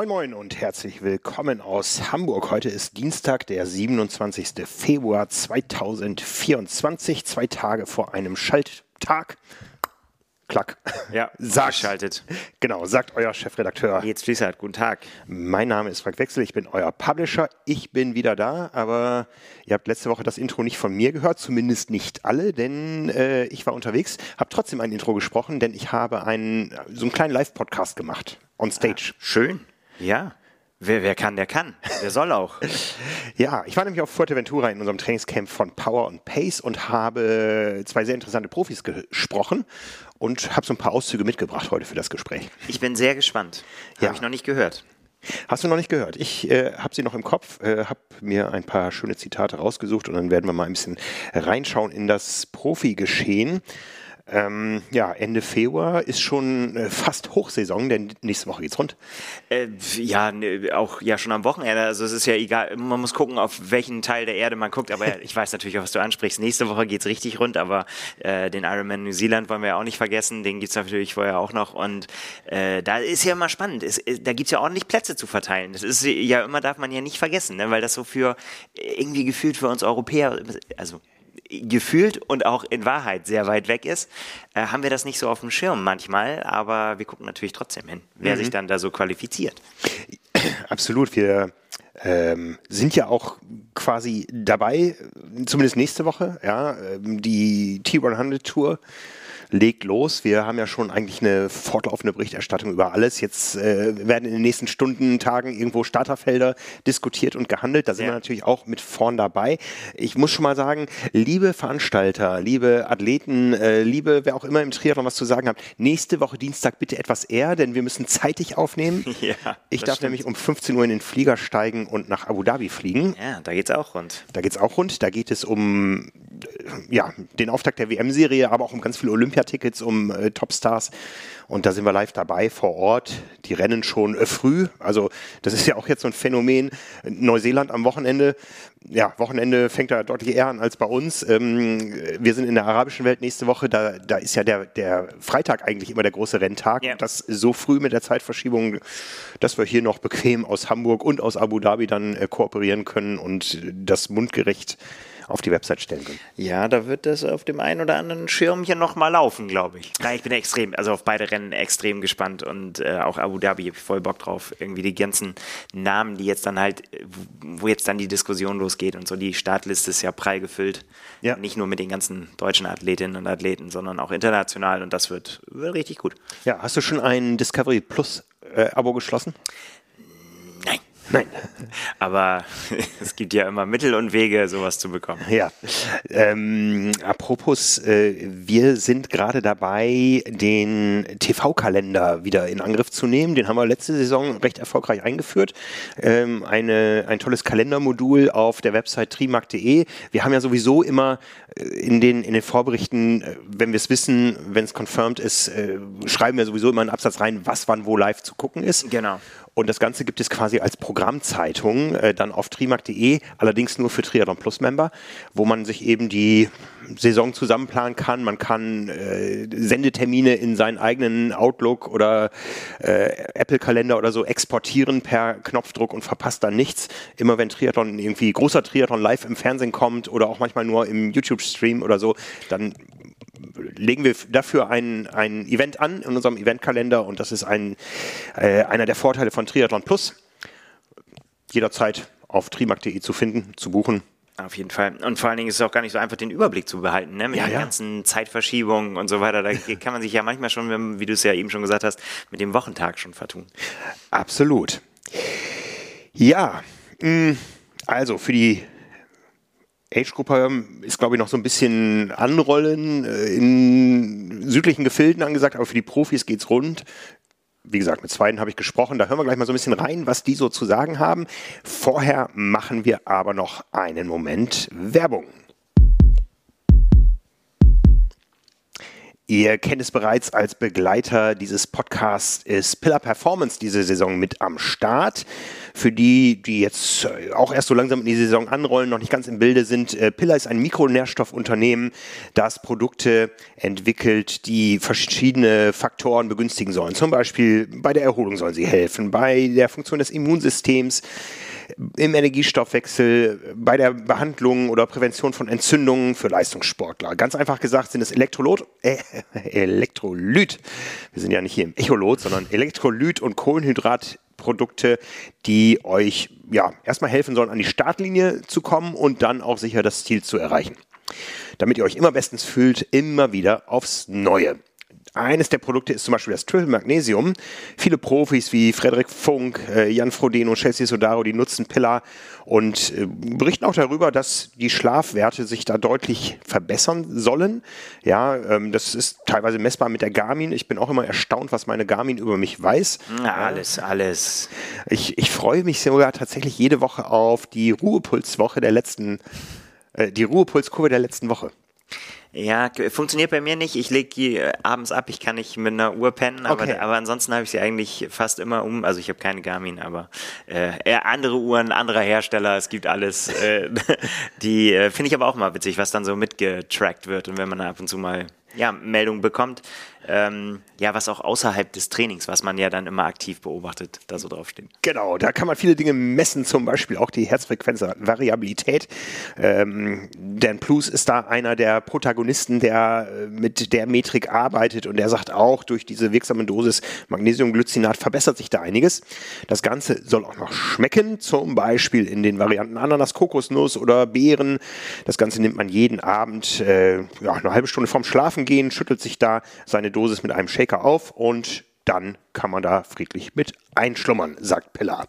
Moin Moin und herzlich willkommen aus Hamburg. Heute ist Dienstag, der 27. Februar 2024, zwei Tage vor einem Schalttag. Klack. Ja, sagt, geschaltet. Genau, sagt euer Chefredakteur. Jetzt Fließert, guten Tag. Mein Name ist Frank Wechsel, ich bin euer Publisher. Ich bin wieder da, aber ihr habt letzte Woche das Intro nicht von mir gehört, zumindest nicht alle, denn äh, ich war unterwegs, habe trotzdem ein Intro gesprochen, denn ich habe einen, so einen kleinen Live-Podcast gemacht, on stage. Ah, schön. Ja. Wer, wer kann, der kann. Der soll auch. ja, ich war nämlich auf Fuerteventura in unserem Trainingscamp von Power und Pace und habe zwei sehr interessante Profis gesprochen und habe so ein paar Auszüge mitgebracht heute für das Gespräch. Ich bin sehr gespannt. Ja. Habe ich noch nicht gehört. Hast du noch nicht gehört? Ich äh, habe sie noch im Kopf, äh, habe mir ein paar schöne Zitate rausgesucht und dann werden wir mal ein bisschen reinschauen in das Profi-Geschehen. Ähm, ja, Ende Februar ist schon äh, fast Hochsaison, denn nächste Woche geht's rund. Äh, ja, ne, auch ja schon am Wochenende. Also es ist ja egal, man muss gucken, auf welchen Teil der Erde man guckt. Aber ich weiß natürlich auch, was du ansprichst. Nächste Woche geht's richtig rund, aber äh, den Ironman New Zealand wollen wir ja auch nicht vergessen. Den gibt's natürlich vorher auch noch. Und äh, da ist ja immer spannend. Es, äh, da gibt's ja ordentlich Plätze zu verteilen. Das ist ja immer, darf man ja nicht vergessen, ne? weil das so für irgendwie gefühlt für uns Europäer, also gefühlt und auch in Wahrheit sehr weit weg ist, äh, haben wir das nicht so auf dem Schirm manchmal, aber wir gucken natürlich trotzdem hin, wer mhm. sich dann da so qualifiziert. Absolut, wir ähm, sind ja auch quasi dabei, zumindest nächste Woche, ja, ähm, die T100 Tour legt los. Wir haben ja schon eigentlich eine fortlaufende Berichterstattung über alles. Jetzt äh, werden in den nächsten Stunden, Tagen irgendwo Starterfelder diskutiert und gehandelt. Da sind ja. wir natürlich auch mit vorn dabei. Ich muss schon mal sagen, liebe Veranstalter, liebe Athleten, äh, liebe wer auch immer im Triathlon was zu sagen hat, nächste Woche Dienstag bitte etwas eher, denn wir müssen zeitig aufnehmen. Ja, ich darf stimmt. nämlich um 15 Uhr in den Flieger steigen und nach Abu Dhabi fliegen. Ja, da geht's auch rund. Da geht's auch rund. Da geht es um ja, den Auftakt der WM-Serie, aber auch um ganz viele Olympiatickets, um äh, Topstars. Und da sind wir live dabei vor Ort. Die rennen schon äh, früh. Also das ist ja auch jetzt so ein Phänomen. Neuseeland am Wochenende. Ja, Wochenende fängt da deutlich eher an als bei uns. Ähm, wir sind in der arabischen Welt nächste Woche. Da, da ist ja der, der Freitag eigentlich immer der große Renntag. Yeah. Das so früh mit der Zeitverschiebung, dass wir hier noch bequem aus Hamburg und aus Abu Dhabi dann äh, kooperieren können und das mundgerecht auf die Website stellen können. Ja, da wird das auf dem einen oder anderen Schirmchen nochmal laufen, glaube ich. Ja, ich bin extrem, also auf beide Rennen extrem gespannt und äh, auch Abu Dhabi habe ich voll Bock drauf. Irgendwie die ganzen Namen, die jetzt dann halt, wo jetzt dann die Diskussion losgeht und so, die Startliste ist ja prall gefüllt. Ja. Nicht nur mit den ganzen deutschen Athletinnen und Athleten, sondern auch international und das wird, wird richtig gut. Ja, hast du schon ein Discovery Plus äh, Abo geschlossen? Nein. Aber es gibt ja immer Mittel und Wege, sowas zu bekommen. Ja. Ähm, apropos, äh, wir sind gerade dabei, den TV-Kalender wieder in Angriff zu nehmen. Den haben wir letzte Saison recht erfolgreich eingeführt. Ähm, eine, ein tolles Kalendermodul auf der Website trimark.de. Wir haben ja sowieso immer äh, in den, in den Vorberichten, äh, wenn wir es wissen, wenn es confirmed ist, äh, schreiben wir sowieso immer einen Absatz rein, was wann wo live zu gucken ist. Genau. Und das Ganze gibt es quasi als Programmzeitung äh, dann auf trimark.de, allerdings nur für Triathlon Plus Member, wo man sich eben die Saison zusammenplanen kann. Man kann äh, Sendetermine in seinen eigenen Outlook oder äh, Apple-Kalender oder so exportieren per Knopfdruck und verpasst dann nichts. Immer wenn Triathlon irgendwie großer Triathlon live im Fernsehen kommt oder auch manchmal nur im YouTube-Stream oder so, dann legen wir dafür ein, ein Event an in unserem Eventkalender und das ist ein, äh, einer der Vorteile von Triathlon Plus. Jederzeit auf trimark.de zu finden, zu buchen. Auf jeden Fall. Und vor allen Dingen ist es auch gar nicht so einfach, den Überblick zu behalten, ne? mit ja, den ja. ganzen Zeitverschiebungen und so weiter. Da kann man sich ja manchmal schon, wie du es ja eben schon gesagt hast, mit dem Wochentag schon vertun. Absolut. Ja, mm, also für die Age-Gruppe ist, glaube ich, noch so ein bisschen Anrollen äh, in südlichen Gefilden angesagt, aber für die Profis geht's rund. Wie gesagt, mit zweiten habe ich gesprochen. Da hören wir gleich mal so ein bisschen rein, was die so zu sagen haben. Vorher machen wir aber noch einen Moment Werbung. Ihr kennt es bereits als Begleiter dieses Podcasts ist Pillar Performance diese Saison mit am Start. Für die, die jetzt äh, auch erst so langsam in die Saison anrollen, noch nicht ganz im Bilde sind, äh, Pillar ist ein Mikronährstoffunternehmen, das Produkte entwickelt, die verschiedene Faktoren begünstigen sollen. Zum Beispiel bei der Erholung sollen sie helfen, bei der Funktion des Immunsystems, im Energiestoffwechsel, bei der Behandlung oder Prävention von Entzündungen für Leistungssportler. Ganz einfach gesagt sind es Elektrolot, äh, Elektrolyt. Wir sind ja nicht hier im Echolot, sondern Elektrolyt und Kohlenhydratprodukte, die euch ja erstmal helfen sollen, an die Startlinie zu kommen und dann auch sicher das Ziel zu erreichen. Damit ihr euch immer bestens fühlt, immer wieder aufs Neue. Eines der Produkte ist zum Beispiel das Triple Magnesium. Viele Profis wie Frederik Funk, äh, Jan Frodeno, Chelsea Sodaro, die nutzen Pillar und äh, berichten auch darüber, dass die Schlafwerte sich da deutlich verbessern sollen. Ja, ähm, das ist teilweise messbar mit der Garmin. Ich bin auch immer erstaunt, was meine Garmin über mich weiß. Alles, alles. Ich, ich freue mich sogar tatsächlich jede Woche auf die Ruhepulswoche der letzten, äh, die Ruhepulskurve der letzten Woche. Ja, funktioniert bei mir nicht. Ich lege die äh, abends ab. Ich kann nicht mit einer Uhr pennen, aber, Okay. aber ansonsten habe ich sie eigentlich fast immer um. Also ich habe keine Garmin, aber äh, andere Uhren, anderer Hersteller. Es gibt alles. Äh, die äh, finde ich aber auch mal witzig, was dann so mitgetrackt wird und wenn man ab und zu mal ja, Meldungen bekommt. Ähm, ja, was auch außerhalb des Trainings, was man ja dann immer aktiv beobachtet, da so draufsteht. Genau, da kann man viele Dinge messen, zum Beispiel auch die Herzfrequenzvariabilität. Ähm, Dan Plus ist da einer der Protagonisten, der äh, mit der Metrik arbeitet und der sagt auch, durch diese wirksame Dosis Magnesiumglycinat verbessert sich da einiges. Das Ganze soll auch noch schmecken, zum Beispiel in den Varianten Ananas, Kokosnuss oder Beeren. Das Ganze nimmt man jeden Abend, äh, ja, eine halbe Stunde vorm Schlafengehen, schüttelt sich da seine Dosis mit einem Shaker auf und dann kann man da friedlich mit einschlummern, sagt Pillar.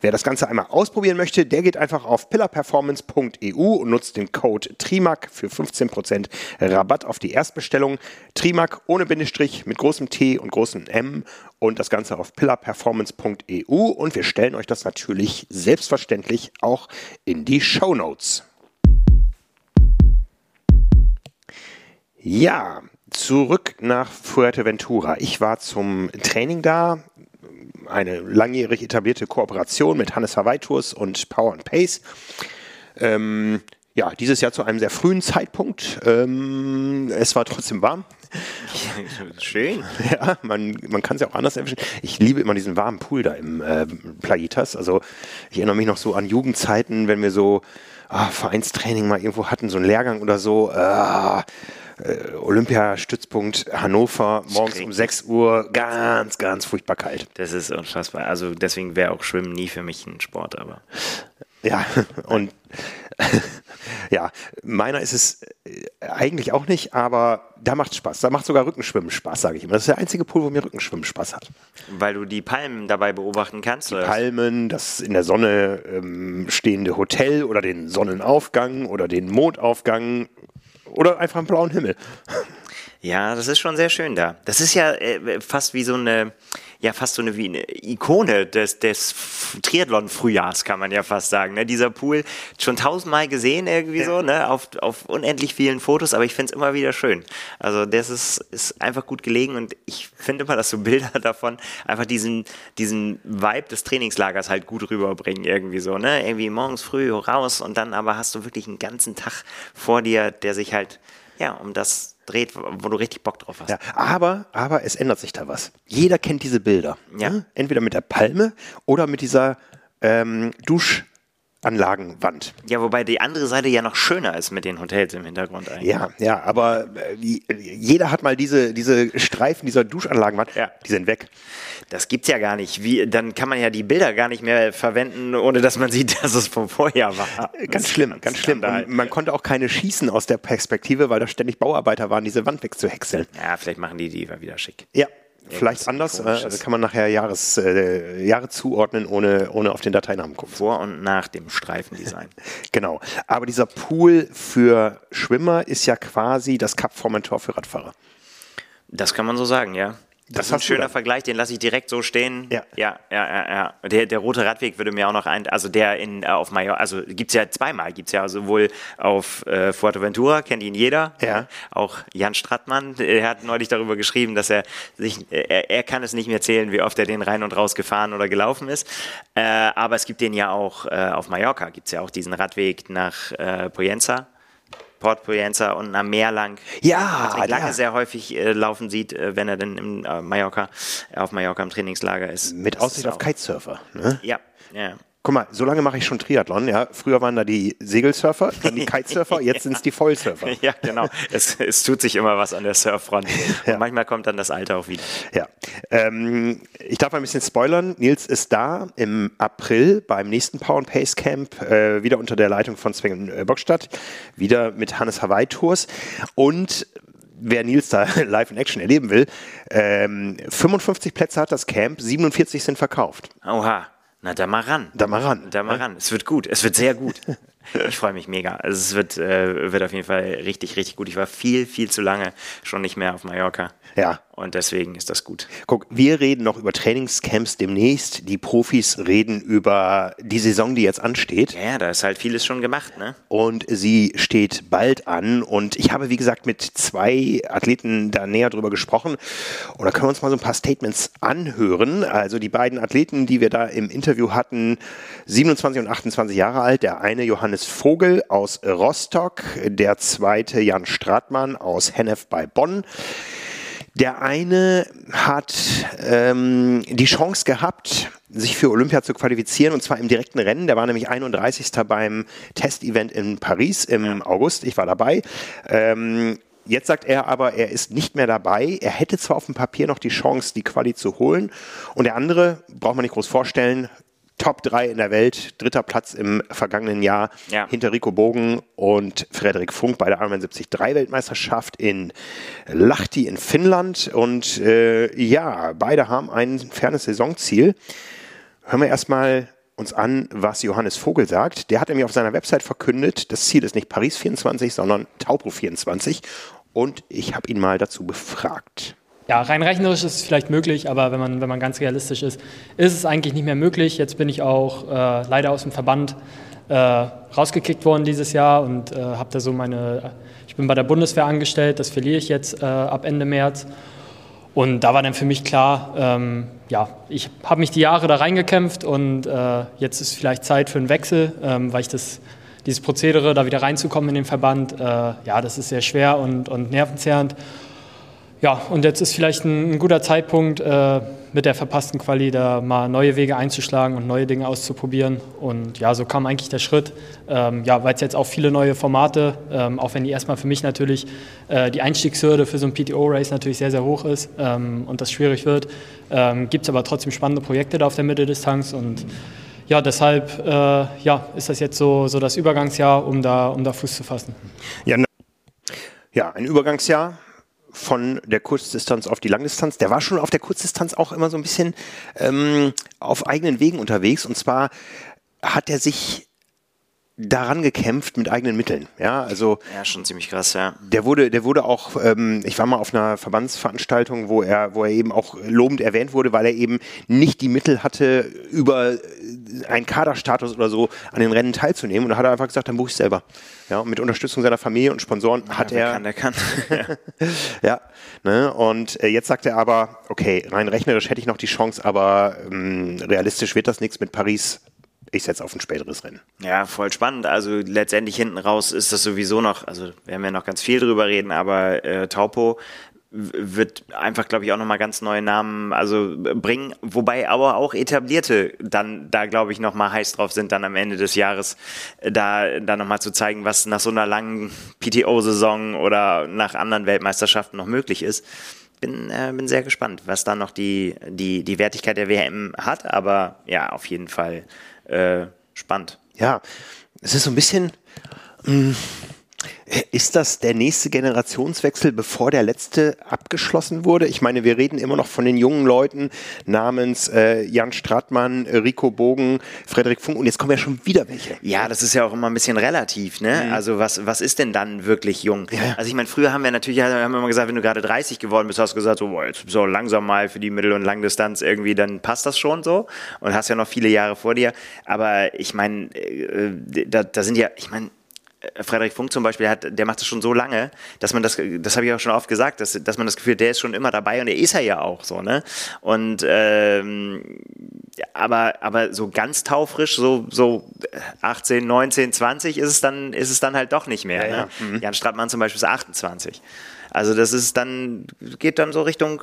Wer das Ganze einmal ausprobieren möchte, der geht einfach auf pillarperformance.eu und nutzt den Code TRIMAC für 15% Rabatt auf die Erstbestellung. TRIMAC ohne Bindestrich mit großem T und großem M und das Ganze auf pillarperformance.eu und wir stellen euch das natürlich selbstverständlich auch in die Show Notes. Ja, zurück nach Fuerteventura. Ich war zum Training da. Eine langjährig etablierte Kooperation mit Hannes Hawaii Tours und Power and Pace. Ähm, ja, dieses Jahr zu einem sehr frühen Zeitpunkt. Ähm, es war trotzdem warm. Schön. Ja, man, man kann es ja auch anders erwischen. Ich liebe immer diesen warmen Pool da im äh, Playitas. Also ich erinnere mich noch so an Jugendzeiten, wenn wir so ah, Vereinstraining mal irgendwo hatten, so einen Lehrgang oder so. Ah, äh, Olympiastützpunkt Hannover, morgens um 6 Uhr, ganz, ganz furchtbar kalt. Das ist unfassbar. Also deswegen wäre auch Schwimmen nie für mich ein Sport, aber Ja, und ja, meiner ist es äh, eigentlich auch nicht, aber da macht Spaß. Da macht sogar Rückenschwimmen Spaß, sage ich immer. Das ist der einzige Pool, wo mir Rückenschwimmen Spaß hat. weil du die Palmen dabei beobachten kannst. oder? Palmen, das in der Sonne ähm, stehende Hotel oder den Sonnenaufgang oder den Mondaufgang oder einfach einen blauen Himmel. Ja, das ist schon sehr schön da. Das ist ja äh, fast wie so eine, ja, fast so eine, wie eine Ikone des, des Triathlon-Frühjahrs, kann man ja fast sagen. Ne? Dieser Pool, schon tausendmal gesehen irgendwie so, ne? auf, auf unendlich vielen Fotos, aber ich finde es immer wieder schön. Also das ist, ist einfach gut gelegen und ich finde immer, dass so Bilder davon einfach diesen, diesen Vibe des Trainingslagers halt gut rüberbringen irgendwie so, ne? Irgendwie morgens früh raus und dann aber hast du wirklich einen ganzen Tag vor dir, der sich halt, ja, um das dreht, wo du richtig Bock drauf hast. Ja, aber, aber es ändert sich da was. Jeder kennt diese Bilder. Ja. ne? Entweder mit der Palme oder mit dieser ähm, Duschanlagenwand. Ja, wobei die andere Seite ja noch schöner ist mit den Hotels im Hintergrund eigentlich. Ja, ja, aber äh, jeder hat mal diese, diese Streifen dieser Duschanlagenwand, Ja. die sind weg. Das gibt's ja gar nicht. Wie, dann kann man ja die Bilder gar nicht mehr verwenden, ohne dass man sieht, dass es vom Vorjahr war. Äh, Ganz schlimm, ganz schlimm. Skandal. Und man konnte auch keine schießen aus der Perspektive, weil da ständig Bauarbeiter waren, diese Wand wegzuhäckseln. Ja, vielleicht machen die die wieder schick. Ja, vielleicht anders. Äh, also kann man nachher Jahres, äh, Jahre zuordnen, ohne, ohne auf den Dateinamen gucken. Vor und nach dem Streifendesign. Genau. Aber dieser Pool für Schwimmer ist ja quasi das Kap Formentor für Radfahrer. Das kann man so sagen, ja. Das ist ein schöner Vergleich, den lasse ich direkt so stehen. Ja, ja, ja, ja. ja. Der, der rote Radweg würde mir auch noch ein, also der in, äh, auf Mallorca, also gibt es ja zweimal, gibt es ja sowohl auf äh, Fuerteventura, kennt ihn jeder, ja. auch Jan Strattmann, er hat neulich darüber geschrieben, dass er sich, er, er kann es nicht mehr zählen, wie oft er den rein und raus gefahren oder gelaufen ist, äh, aber es gibt den ja auch äh, auf Mallorca, gibt es ja auch diesen Radweg nach äh, Poyenza. Port Poyenza und am Meer lang. Ja, Patrick Lange ja. sehr häufig äh, laufen sieht, äh, wenn er dann im äh, Mallorca, auf Mallorca im Trainingslager ist. Mit Aussicht auf Kitesurfer. Ne? Ja, ja. Guck mal, so lange mache ich schon Triathlon. Ja, früher waren da die Segelsurfer, dann die Kitesurfer, jetzt sind es die Vollsurfer. Ja, genau. Es, es, tut sich immer was an der Surffront. Ja. Manchmal kommt dann das Alter auch wieder. Ja. Ähm, ich darf ein bisschen spoilern. Nils ist da im April beim nächsten Power and Pace Camp, äh, wieder unter der Leitung von Sven äh, Bockstadt, wieder mit Hannes Hawaii Tours und wer Nils da live in Action erleben will, ähm, 55 Plätze hat das Camp, 47 sind verkauft. Oha. Na, da mal ran. Da mal ran. Da mal ran. Es wird gut. Es wird sehr gut. Ich freue mich mega. Also es wird, äh, wird auf jeden Fall richtig, richtig gut. Ich war viel, viel zu lange schon nicht mehr auf Mallorca. Ja. Und deswegen ist das gut. Guck, wir reden noch über Trainingscamps demnächst. Die Profis reden über die Saison, die jetzt ansteht. Ja, da ist halt vieles schon gemacht, ne? Und sie steht bald an. Und ich habe, wie gesagt, mit zwei Athleten da näher drüber gesprochen. Und da können wir uns mal so ein paar Statements anhören. Also die beiden Athleten, die wir da im Interview hatten, 27 und 28 Jahre alt. Der eine Johannes Vogel aus Rostock, der zweite Jan Stratmann aus Hennef bei Bonn. Der eine hat ähm, die Chance gehabt, sich für Olympia zu qualifizieren und zwar im direkten Rennen. Der war nämlich 31. beim Testevent in Paris im August. Ich war dabei. Ähm, Jetzt sagt er aber, er ist nicht mehr dabei. Er hätte zwar auf dem Papier noch die Chance, die Quali zu holen. Und der andere, braucht man nicht groß vorstellen, Top 3 in der Welt, dritter Platz im vergangenen Jahr ja. hinter Rico Bogen und Frederik Funk bei der Ironman 73 Weltmeisterschaft in Lahti in Finnland. Und äh, ja, beide haben ein fernes Saisonziel. Hören wir erstmal uns an, was Johannes Vogel sagt. Der hat nämlich auf seiner Website verkündet, das Ziel ist nicht Paris 24, sondern Taupo 24. Und ich habe ihn mal dazu befragt. Ja, rein rechnerisch ist es vielleicht möglich, aber wenn man, wenn man ganz realistisch ist, ist es eigentlich nicht mehr möglich. Jetzt bin ich auch äh, leider aus dem Verband äh, rausgekickt worden dieses Jahr und äh, habe da so meine, ich bin bei der Bundeswehr angestellt, das verliere ich jetzt äh, ab Ende März. Und da war dann für mich klar, ähm, ja, ich habe mich die Jahre da reingekämpft und äh, jetzt ist vielleicht Zeit für einen Wechsel, ähm, weil ich das, dieses Prozedere, da wieder reinzukommen in den Verband, äh, ja, das ist sehr schwer und, und nervenzehrend. Ja, und jetzt ist vielleicht ein, ein guter Zeitpunkt, äh, mit der verpassten Quali da mal neue Wege einzuschlagen und neue Dinge auszuprobieren. Und ja, so kam eigentlich der Schritt. Ähm, ja, weil es jetzt auch viele neue Formate, ähm, auch wenn die erstmal für mich natürlich äh, die Einstiegshürde für so ein PTO-Race natürlich sehr, sehr hoch ist ähm, und das schwierig wird, ähm, gibt es aber trotzdem spannende Projekte da auf der Mitteldistanz und ja, deshalb äh, ja, ist das jetzt so, so das Übergangsjahr, um da, um da Fuß zu fassen. Ja, ne, ja, ein Übergangsjahr von der Kurzdistanz auf die Langdistanz. Der war schon auf der Kurzdistanz auch immer so ein bisschen ähm, auf eigenen Wegen unterwegs. Und zwar hat er sich daran gekämpft mit eigenen Mitteln. Ja, also ja, schon ziemlich krass, ja. Der wurde, der wurde auch, ähm, ich war mal auf einer Verbandsveranstaltung, wo er, wo er eben auch lobend erwähnt wurde, weil er eben nicht die Mittel hatte, über einen Kaderstatus oder so an den Rennen teilzunehmen. Und da hat er einfach gesagt, dann buche ich selber. Ja, und mit Unterstützung seiner Familie und Sponsoren ja, hat er. Kann, der kann. ja, ne? Und äh, jetzt sagt er aber, okay, rein rechnerisch hätte ich noch die Chance, aber ähm, realistisch wird das nichts mit Paris ich setze auf ein späteres Rennen. Ja, voll spannend. Also letztendlich hinten raus ist das sowieso noch, also werden wir noch ganz viel drüber reden, aber äh, Taupo wird einfach, glaube ich, auch nochmal ganz neue Namen also bringen, wobei aber auch etablierte dann da, glaube ich, nochmal heiß drauf sind, dann am Ende des Jahres da, da nochmal zu zeigen, was nach so einer langen PTO-Saison oder nach anderen Weltmeisterschaften noch möglich ist. Bin, äh, bin sehr gespannt, was da noch die, die, die Wertigkeit der WM hat, aber ja, auf jeden Fall äh, spannend. Ja, es ist so ein bisschen, mh, mm, Ist das der nächste Generationswechsel, bevor der letzte abgeschlossen wurde? Ich meine, wir reden immer noch von den jungen Leuten namens äh, Jan Stratmann, Rico Bogen, Frederik Funk und jetzt kommen ja schon wieder welche. Ja, das ist ja auch immer ein bisschen relativ, ne? Mhm. Also was, was ist denn dann wirklich jung? Ja. Also ich meine, früher haben wir natürlich, haben wir immer gesagt, wenn du gerade 30 geworden bist, hast du gesagt, so, boah, jetzt so langsam mal für die Mittel- und Langdistanz irgendwie, dann passt das schon so und hast ja noch viele Jahre vor dir. Aber ich meine, äh, da, da sind ja, ich meine, Frederik Funk zum Beispiel, hat, der macht das schon so lange, dass man das, das habe ich auch schon oft gesagt, dass, dass man das Gefühl, der ist schon immer dabei und der ist er ja auch so, ne? Und ähm, aber, aber so ganz taufrisch, so, so 18, 19, 20 ist es dann, ist es dann halt doch nicht mehr. Ja, ne? ja. Mhm. Jan Strattmann zum Beispiel ist 28. Also das ist dann, geht dann so Richtung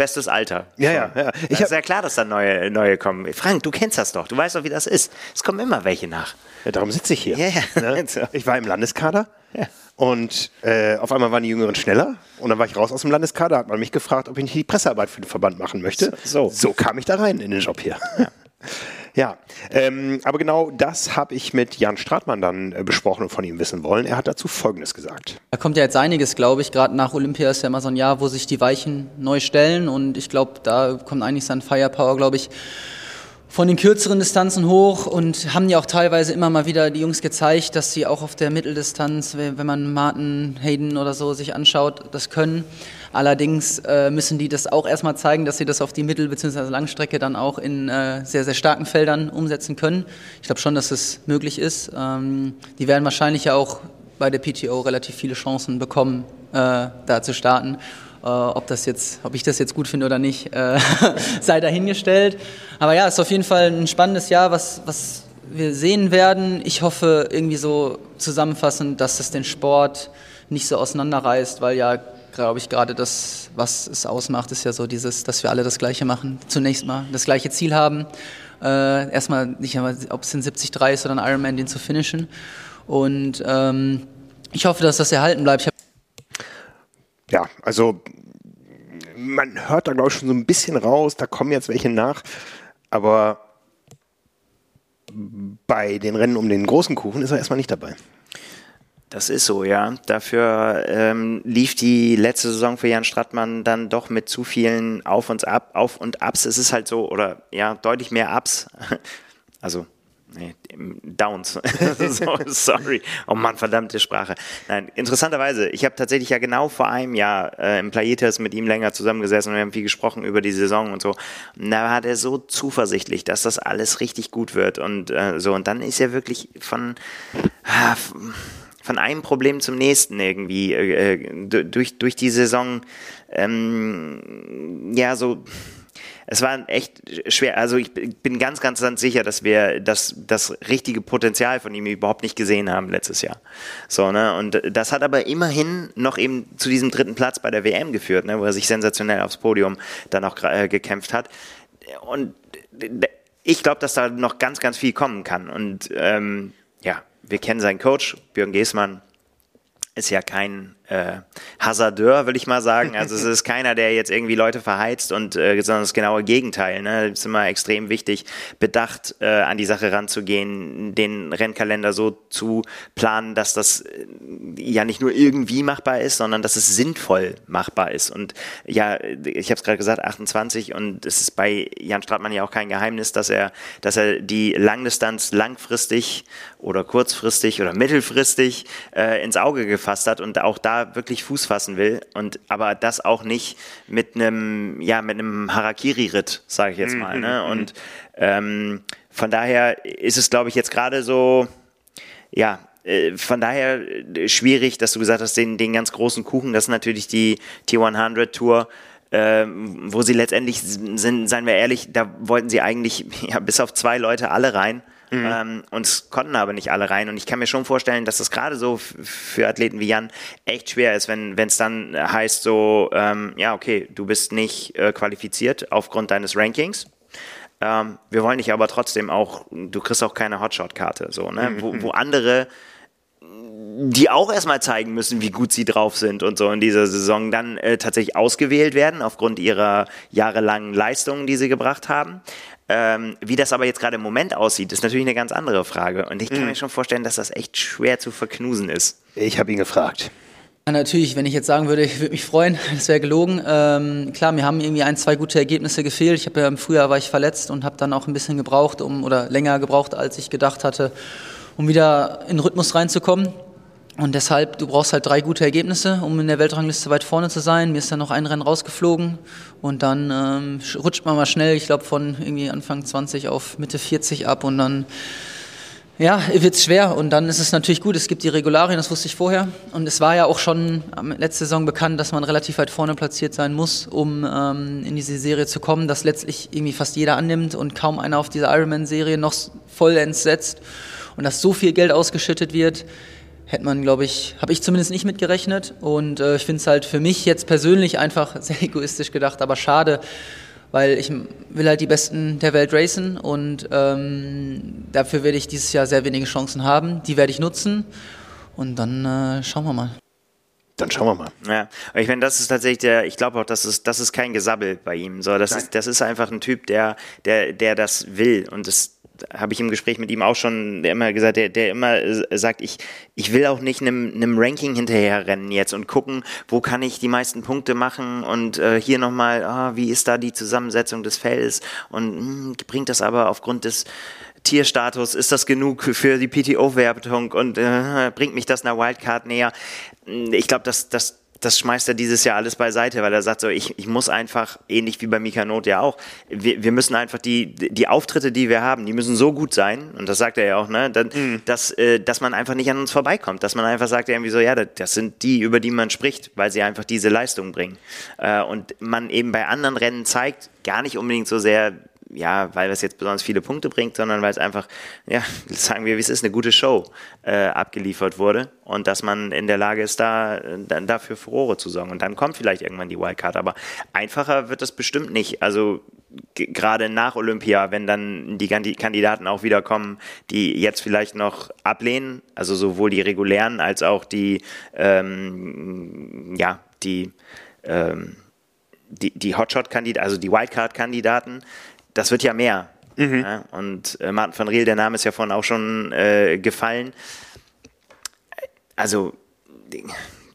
bestes Alter. Ja, ja, ja. Ich ist ja klar, dass da neue, neue kommen. Frank, du kennst das doch. Du weißt doch, wie das ist. Es kommen immer welche nach. Ja, darum sitze ich hier. Ja, ja. Ne? Ich war im Landeskader. Ja. Und äh, auf einmal waren die Jüngeren schneller und dann war ich raus aus dem Landeskader, hat man mich gefragt, ob ich nicht die Pressearbeit für den Verband machen möchte. So, so kam ich da rein in den Job hier. Ja. Ja, ähm, aber genau das habe ich mit Jan Stratmann dann äh, besprochen und von ihm wissen wollen. Er hat dazu Folgendes gesagt. Da kommt ja jetzt einiges, glaube ich. Gerade nach Olympia ist ja immer so ein Jahr, wo sich die Weichen neu stellen und ich glaube, da kommt eigentlich sein Firepower, glaube ich, von den kürzeren Distanzen hoch und haben ja auch teilweise immer mal wieder die Jungs gezeigt, dass sie auch auf der Mitteldistanz, wenn man Martin Hayden oder so sich anschaut, das können. Allerdings äh, müssen die das auch erstmal zeigen, dass sie das auf die Mittel- bzw. Langstrecke dann auch in äh, sehr, sehr starken Feldern umsetzen können. Ich glaube schon, dass es möglich ist. Ähm, die werden wahrscheinlich ja auch bei der PTO relativ viele Chancen bekommen, äh, da zu starten. Äh, ob, das jetzt, ob ich das jetzt gut finde oder nicht, äh, sei dahingestellt. Aber ja, es ist auf jeden Fall ein spannendes Jahr, was, was wir sehen werden. Ich hoffe irgendwie so zusammenfassend, dass es den Sport nicht so auseinanderreißt, weil ja, glaube ich, gerade das, was es ausmacht, ist ja so dieses, dass wir alle das Gleiche machen. Zunächst mal das gleiche Ziel haben. Äh, erstmal nicht, ob es in 73 ist oder ein Ironman, den zu finishen. Und ähm, ich hoffe, dass das erhalten bleibt. Ja, also man hört da, glaube ich, schon so ein bisschen raus, da kommen jetzt welche nach, aber bei den Rennen um den großen Kuchen ist er erstmal nicht dabei. Das ist so, ja. Dafür ähm, lief die letzte Saison für Jan Strattmann dann doch mit zu vielen Auf und Ab, Auf und Abs. Es ist halt so, oder ja, deutlich mehr Ups. Also Nee, Downs. so, sorry. Oh Mann, verdammte Sprache. Nein, interessanterweise, ich habe tatsächlich ja genau vor einem Jahr äh, im Playetas mit ihm länger zusammengesessen und wir haben viel gesprochen über die Saison und so. Und da war der so zuversichtlich, dass das alles richtig gut wird und äh, so. Und dann ist er wirklich von, äh, von einem Problem zum nächsten irgendwie äh, äh durch, durch die Saison ähm, ja so es war echt schwer. Also ich bin ganz, ganz, ganz sicher, dass wir das, das richtige Potenzial von ihm überhaupt nicht gesehen haben letztes Jahr. So, ne? Und das hat aber immerhin noch eben zu diesem dritten Platz bei der WM geführt, ne? wo er sich sensationell aufs Podium dann auch äh, gekämpft hat. Und ich glaube, dass da noch ganz, ganz viel kommen kann. Und ähm, ja, wir kennen seinen Coach, Björn Geßmann, ist ja kein äh, Hasardeur, will ich mal sagen. Also es ist keiner, der jetzt irgendwie Leute verheizt und äh, sondern das genaue Gegenteil. Ne? Es ist immer extrem wichtig, bedacht äh, an die Sache ranzugehen, den Rennkalender so zu planen, dass das äh, ja nicht nur irgendwie machbar ist, sondern dass es sinnvoll machbar ist. Und ja, ich habe es gerade gesagt, 28 und es ist bei Jan Stratmann ja auch kein Geheimnis, dass er, dass er die Langdistanz langfristig oder kurzfristig oder mittelfristig äh, ins Auge gefasst hat und auch da wirklich Fuß fassen will und aber das auch nicht mit einem ja mit einem Harakiri-Ritt, sage ich jetzt mal. Mhm, ne? Mhm. Und ähm, von daher ist es, glaube ich, jetzt gerade so, ja, äh, von daher äh, schwierig, dass du gesagt hast, den, den ganz großen Kuchen, das ist natürlich die T100 Tour. Äh, wo sie letztendlich sind, seien wir ehrlich, da wollten sie eigentlich ja, bis auf zwei Leute alle rein. Mhm. Ähm, und es konnten aber nicht alle rein. Und ich kann mir schon vorstellen, dass das gerade so für Athleten wie Jan echt schwer ist, wenn es dann heißt so, ähm, ja, okay, du bist nicht äh, qualifiziert aufgrund deines Rankings. Ähm, wir wollen dich aber trotzdem auch, du kriegst auch keine Hotshot-Karte, so, ne? Mhm. Wo, wo andere die auch erstmal zeigen müssen, wie gut sie drauf sind und so in dieser Saison dann äh, tatsächlich ausgewählt werden aufgrund ihrer jahrelangen Leistungen, die sie gebracht haben. Ähm, wie das aber jetzt gerade im Moment aussieht, ist natürlich eine ganz andere Frage. Und ich kann mhm. mir schon vorstellen, dass das echt schwer zu verknusen ist. Ich habe ihn gefragt. Ja, natürlich, wenn ich jetzt sagen würde, ich würde mich freuen, das wäre gelogen. Ähm, klar, mir haben irgendwie ein, zwei gute Ergebnisse gefehlt. Ich habe ja im Frühjahr war ich verletzt und habe dann auch ein bisschen gebraucht, um oder länger gebraucht, als ich gedacht hatte, um wieder in den Rhythmus reinzukommen. Und deshalb, du brauchst halt drei gute Ergebnisse, um in der Weltrangliste weit vorne zu sein. Mir ist dann noch ein Rennen rausgeflogen und dann ähm, rutscht man mal schnell, ich glaube von irgendwie Anfang 20 auf Mitte 40 ab und dann ja, wird es schwer. Und dann ist es natürlich gut, es gibt die Regularien, das wusste ich vorher. Und es war ja auch schon letzte Saison bekannt, dass man relativ weit vorne platziert sein muss, um ähm, in diese Serie zu kommen, dass letztlich irgendwie fast jeder annimmt und kaum einer auf diese Ironman-Serie noch vollends setzt. Und dass so viel Geld ausgeschüttet wird, hätte man, glaube ich, habe ich zumindest nicht mitgerechnet. Und äh, ich finde es halt für mich jetzt persönlich einfach sehr egoistisch gedacht, aber schade, weil ich will halt die Besten der Welt racen und ähm, dafür werde ich dieses Jahr sehr wenige Chancen haben. Die werde ich nutzen und dann äh, schauen wir mal. Dann schauen wir mal. Ja, ich meine, das ist tatsächlich der, ich glaube auch, das ist, das ist kein Gesabbel bei ihm. So, das, ist, das ist einfach ein Typ, der, der, der das will und das habe ich im Gespräch mit ihm auch schon immer gesagt, der, der immer sagt, ich, ich will auch nicht einem, einem Ranking hinterherrennen jetzt und gucken, wo kann ich die meisten Punkte machen und äh, hier nochmal, ah, wie ist da die Zusammensetzung des Feldes und mh, hm, bringt das aber aufgrund des Tierstatus, ist das genug für die PTO-Werbung und äh, bringt mich das einer Wildcard näher? Ich glaube, das, das, das schmeißt er dieses Jahr alles beiseite, weil er sagt so, ich, ich muss einfach, ähnlich wie bei Mika Not ja auch, wir, wir müssen einfach die, die Auftritte, die wir haben, die müssen so gut sein, und das sagt er ja auch, ne, dann, mhm. dass, äh, dass man einfach nicht an uns vorbeikommt, dass man einfach sagt irgendwie so, ja, das sind die, über die man spricht, weil sie einfach diese Leistung bringen. Äh, und man eben bei anderen Rennen zeigt, gar nicht unbedingt so sehr, ja, weil das jetzt besonders viele Punkte bringt, sondern weil es einfach, ja, sagen wir, wie es ist, eine gute Show äh, abgeliefert wurde und dass man in der Lage ist, da dann dafür Furore zu sorgen. Und dann kommt vielleicht irgendwann die Wildcard. Aber einfacher wird das bestimmt nicht. Also gerade nach Olympia, wenn dann die Kandidaten auch wieder kommen, die jetzt vielleicht noch ablehnen, also sowohl die regulären als auch die, ähm, ja, die, ähm, die, die Hotshot-Kandidaten, also die Wildcard-Kandidaten, das wird ja mehr. Mhm. Ja, und äh, Martin van Riel, der Name ist ja vorhin auch schon äh, gefallen. Also,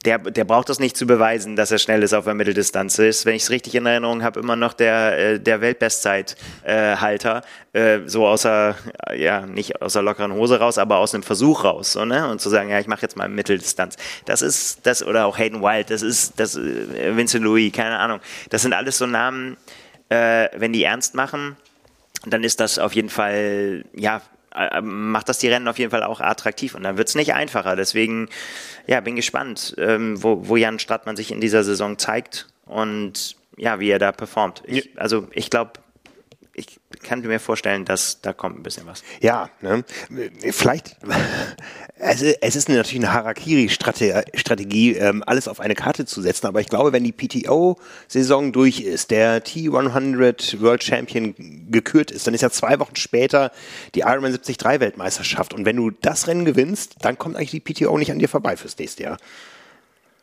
der, der braucht das nicht zu beweisen, dass er schnell ist auf der Mitteldistanz. Ist, wenn ich es richtig in Erinnerung habe, immer noch der, äh, der Weltbestzeithalter. Äh, so außer, ja, nicht aus der lockeren Hose raus, aber aus einem Versuch raus. So, ne? Und zu sagen, ja, ich mache jetzt mal Mitteldistanz. Das ist, das, oder auch Hayden Wild, das ist, das, äh, Vincent Louis, keine Ahnung. Das sind alles so Namen, äh, wenn die ernst machen, dann ist das auf jeden Fall, ja, äh, macht das die Rennen auf jeden Fall auch attraktiv und dann wird es nicht einfacher. Deswegen, ja, bin gespannt, ähm, wo, wo Jan Stadtmann sich in dieser Saison zeigt und ja, wie er da performt. Ich, also ich glaube, ich kann mir vorstellen, dass da kommt ein bisschen was. Ja, ne? vielleicht, es, ist natürlich eine Harakiri-Strategie, ähm, alles auf eine Karte zu setzen, aber ich glaube, wenn die PTO-Saison durch ist, der T100 World Champion gekürt ist, dann ist ja zwei Wochen später die Ironman 73 Weltmeisterschaft und wenn du das Rennen gewinnst, dann kommt eigentlich die PTO nicht an dir vorbei fürs nächste Jahr.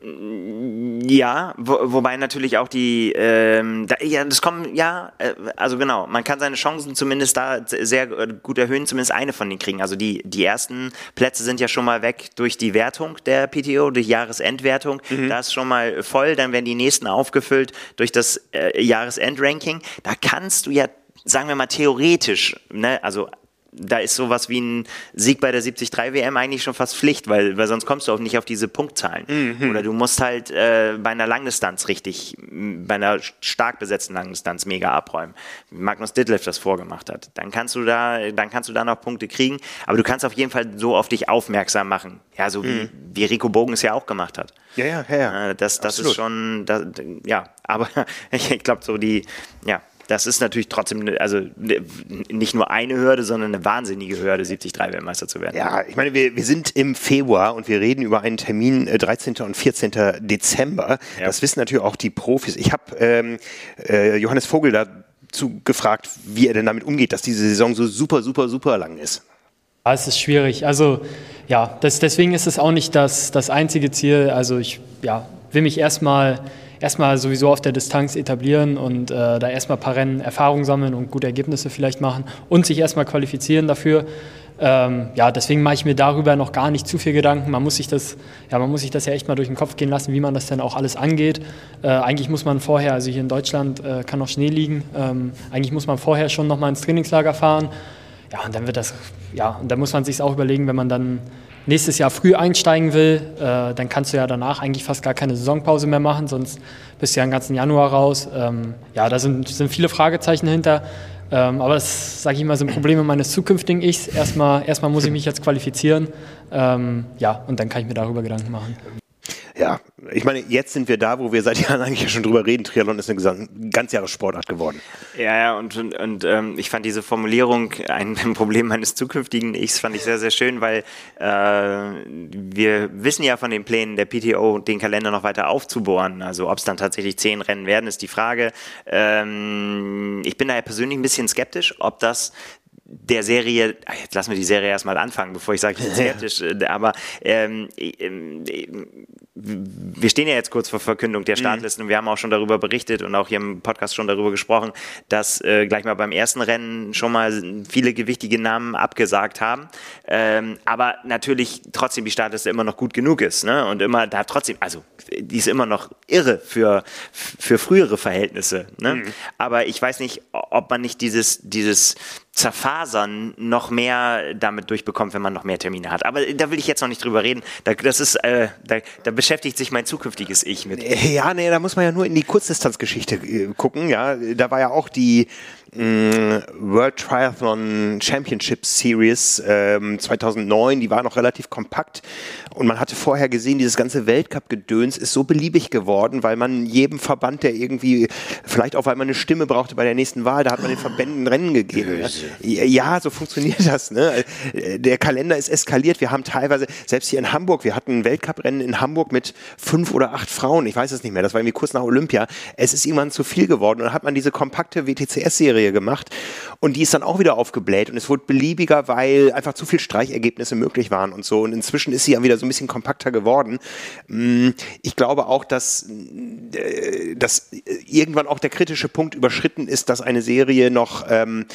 Ja, wo, wobei natürlich auch die, ähm, da, ja, das kommen, ja, äh, also genau, man kann seine Chancen zumindest da sehr gut erhöhen, zumindest eine von denen kriegen. Also die, die ersten Plätze sind ja schon mal weg durch die Wertung der PTO, durch Jahresendwertung. Mhm. Da ist schon mal voll, dann werden die nächsten aufgefüllt durch das äh, Jahresendranking. Da kannst du ja sagen wir mal theoretisch, ne, also da ist sowas wie ein Sieg bei der 73 WM eigentlich schon fast Pflicht, weil, weil sonst kommst du auch nicht auf diese Punktzahlen. Mhm. Oder du musst halt äh, bei einer Langdistanz richtig, bei einer stark besetzten Langdistanz mega abräumen. Magnus Ditlev das vorgemacht hat. Dann kannst du da, dann kannst du da noch Punkte kriegen, aber du kannst auf jeden Fall so auf dich aufmerksam machen. Ja, so mhm. wie, wie Rico Bogen es ja auch gemacht hat. Ja, ja, ja. ja. Äh, das, das ist schon, das, ja, aber ich glaube so die, ja, das ist natürlich trotzdem, also nicht nur eine Hürde, sondern eine wahnsinnige Hürde, 73 Weltmeister zu werden. Ja, ich meine, wir, wir sind im Februar und wir reden über einen Termin 13. Äh, und 14. Dezember. Ja. Das wissen natürlich auch die Profis. Ich habe ähm, äh, Johannes Vogel dazu gefragt, wie er denn damit umgeht, dass diese Saison so super, super, super lang ist. Ja, es ist schwierig. Also ja, das, deswegen ist es auch nicht das, das einzige Ziel. Also ich ja, will mich erstmal erstmal sowieso auf der Distanz etablieren und äh, da erstmal ein paar Rennen Erfahrung sammeln und gute Ergebnisse vielleicht machen und sich erstmal qualifizieren dafür. Ähm, ja, deswegen mache ich mir darüber noch gar nicht zu viel Gedanken. Man muss sich das, ja, man muss sich das ja echt mal durch den Kopf gehen lassen, wie man das denn auch alles angeht. Äh, eigentlich muss man vorher, also hier in Deutschland äh, kann noch Schnee liegen, ähm, eigentlich muss man vorher schon noch mal ins Trainingslager fahren. Ja, und dann wird das, ja, und dann muss man sich auch überlegen, wenn man dann nächstes Jahr früh einsteigen will, äh, dann kannst du ja danach eigentlich fast gar keine Saisonpause mehr machen, sonst bist du ja den ganzen Januar raus. Ähm, ja, da sind, sind viele Fragezeichen hinter. Ähm, aber das, sage ich mal, sind Probleme meines zukünftigen Ichs. Erstmal, erstmal muss ich mich jetzt qualifizieren. Ähm, ja, und dann kann ich mir darüber Gedanken machen. Ja, ich meine, jetzt sind wir da, wo wir seit Jahren eigentlich schon drüber reden. Triathlon ist eine ganz Jahre Sportart geworden. Ja, ja, und, und, und ähm, ich fand diese Formulierung, ein, ein, Problem meines zukünftigen Ichs, fand ich sehr, sehr schön, weil äh, wir wissen ja von den Plänen der PTO, den Kalender noch weiter aufzubohren. Also ob es dann tatsächlich zehn Rennen werden, ist die Frage. Ähm, ich bin daher persönlich ein bisschen skeptisch, ob das der Serie, jetzt lassen wir die Serie erstmal anfangen, bevor ich sage, ich bin skeptisch, äh, aber ähm, ähm, wir stehen ja jetzt kurz vor Verkündung der mhm. Startlisten und wir haben auch schon darüber berichtet und auch hier im Podcast schon darüber gesprochen, dass äh, gleich mal beim ersten Rennen schon mal viele gewichtige Namen abgesagt haben, ähm, aber natürlich trotzdem die Startliste immer noch gut genug ist ne? und immer da trotzdem, also die ist immer noch irre für, für frühere Verhältnisse, ne? Mhm. aber ich weiß nicht, ob man nicht dieses, dieses Zerfasern noch mehr damit durchbekommt, wenn man noch mehr Termine hat. Aber da will ich jetzt noch nicht drüber reden. Da, das ist, äh, da, da, beschäftigt sich mein zukünftiges Ich mit. Ja, nee, da muss man ja nur in die Kurzdistanzgeschichte äh, gucken. Ja, da war ja auch die World Triathlon Championship Series ähm, 2009, die war noch relativ kompakt und man hatte vorher gesehen, dieses ganze Weltcup-Gedöns ist so beliebig geworden, weil man jedem Verband, der irgendwie, vielleicht auch weil man eine Stimme brauchte bei der nächsten Wahl, da hat man den Verbänden Rennen gegeben. Ja, so funktioniert das. Ne? Der Kalender ist eskaliert. Wir haben teilweise, selbst hier in Hamburg, wir hatten ein Weltcup-Rennen in Hamburg mit fünf oder acht Frauen, ich weiß es nicht mehr, das war irgendwie kurz nach Olympia. Es ist irgendwann zu viel geworden und dann hat man diese kompakte WTCS-Serie Serie gemacht und die ist dann auch wieder aufgebläht und es wurde beliebiger, weil einfach zu viel Streichergebnisse möglich waren und so und inzwischen ist sie ja wieder so ein bisschen kompakter geworden. Mm, ich glaube auch, dass, äh, dass irgendwann auch der kritische Punkt überschritten ist, dass eine Serie noch, ähm,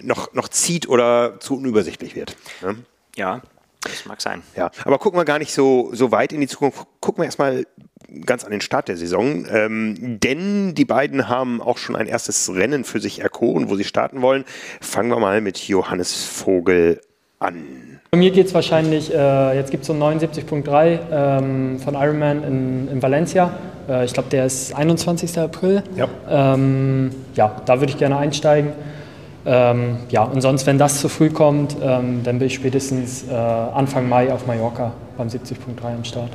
noch, noch zieht oder zu unübersichtlich wird. Ne? Ja, das mag sein. Ja, aber gucken wir gar nicht so, so weit in die Zukunft. Gucken wir erstmal ganz an den Start der Saison. Ähm, denn die beiden haben auch schon ein erstes Rennen für sich erkoren, wo sie starten wollen. Fangen wir mal mit Johannes Vogel an. Bei mir geht es wahrscheinlich, äh, jetzt gibt es so 79.3 ähm, von Ironman in, in Valencia. Äh, ich glaube, der ist 21. April. Ja, ähm, ja da würde ich gerne einsteigen. Ähm, ja, und sonst, wenn das zu früh kommt, ähm, dann bin ich spätestens äh, Anfang Mai auf Mallorca beim 70.3 am Start.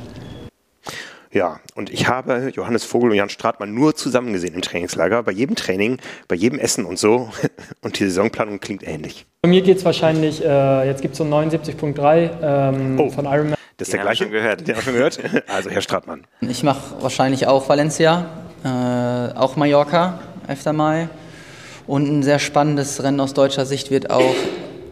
Ja, und ich habe Johannes Vogel und Jan Stratmann nur zusammen gesehen im Trainingslager, bei jedem Training, bei jedem Essen und so. Und die Saisonplanung klingt ähnlich. Bei mir geht es wahrscheinlich, äh, jetzt gibt es so 79.3 ähm, oh, von Ironman. Das ist der gleiche. Schon gehört. Den haben schon gehört. Also Herr Stratmann. Ich mache wahrscheinlich auch Valencia, äh, auch Mallorca, 11. Mai. Und ein sehr spannendes Rennen aus deutscher Sicht wird auch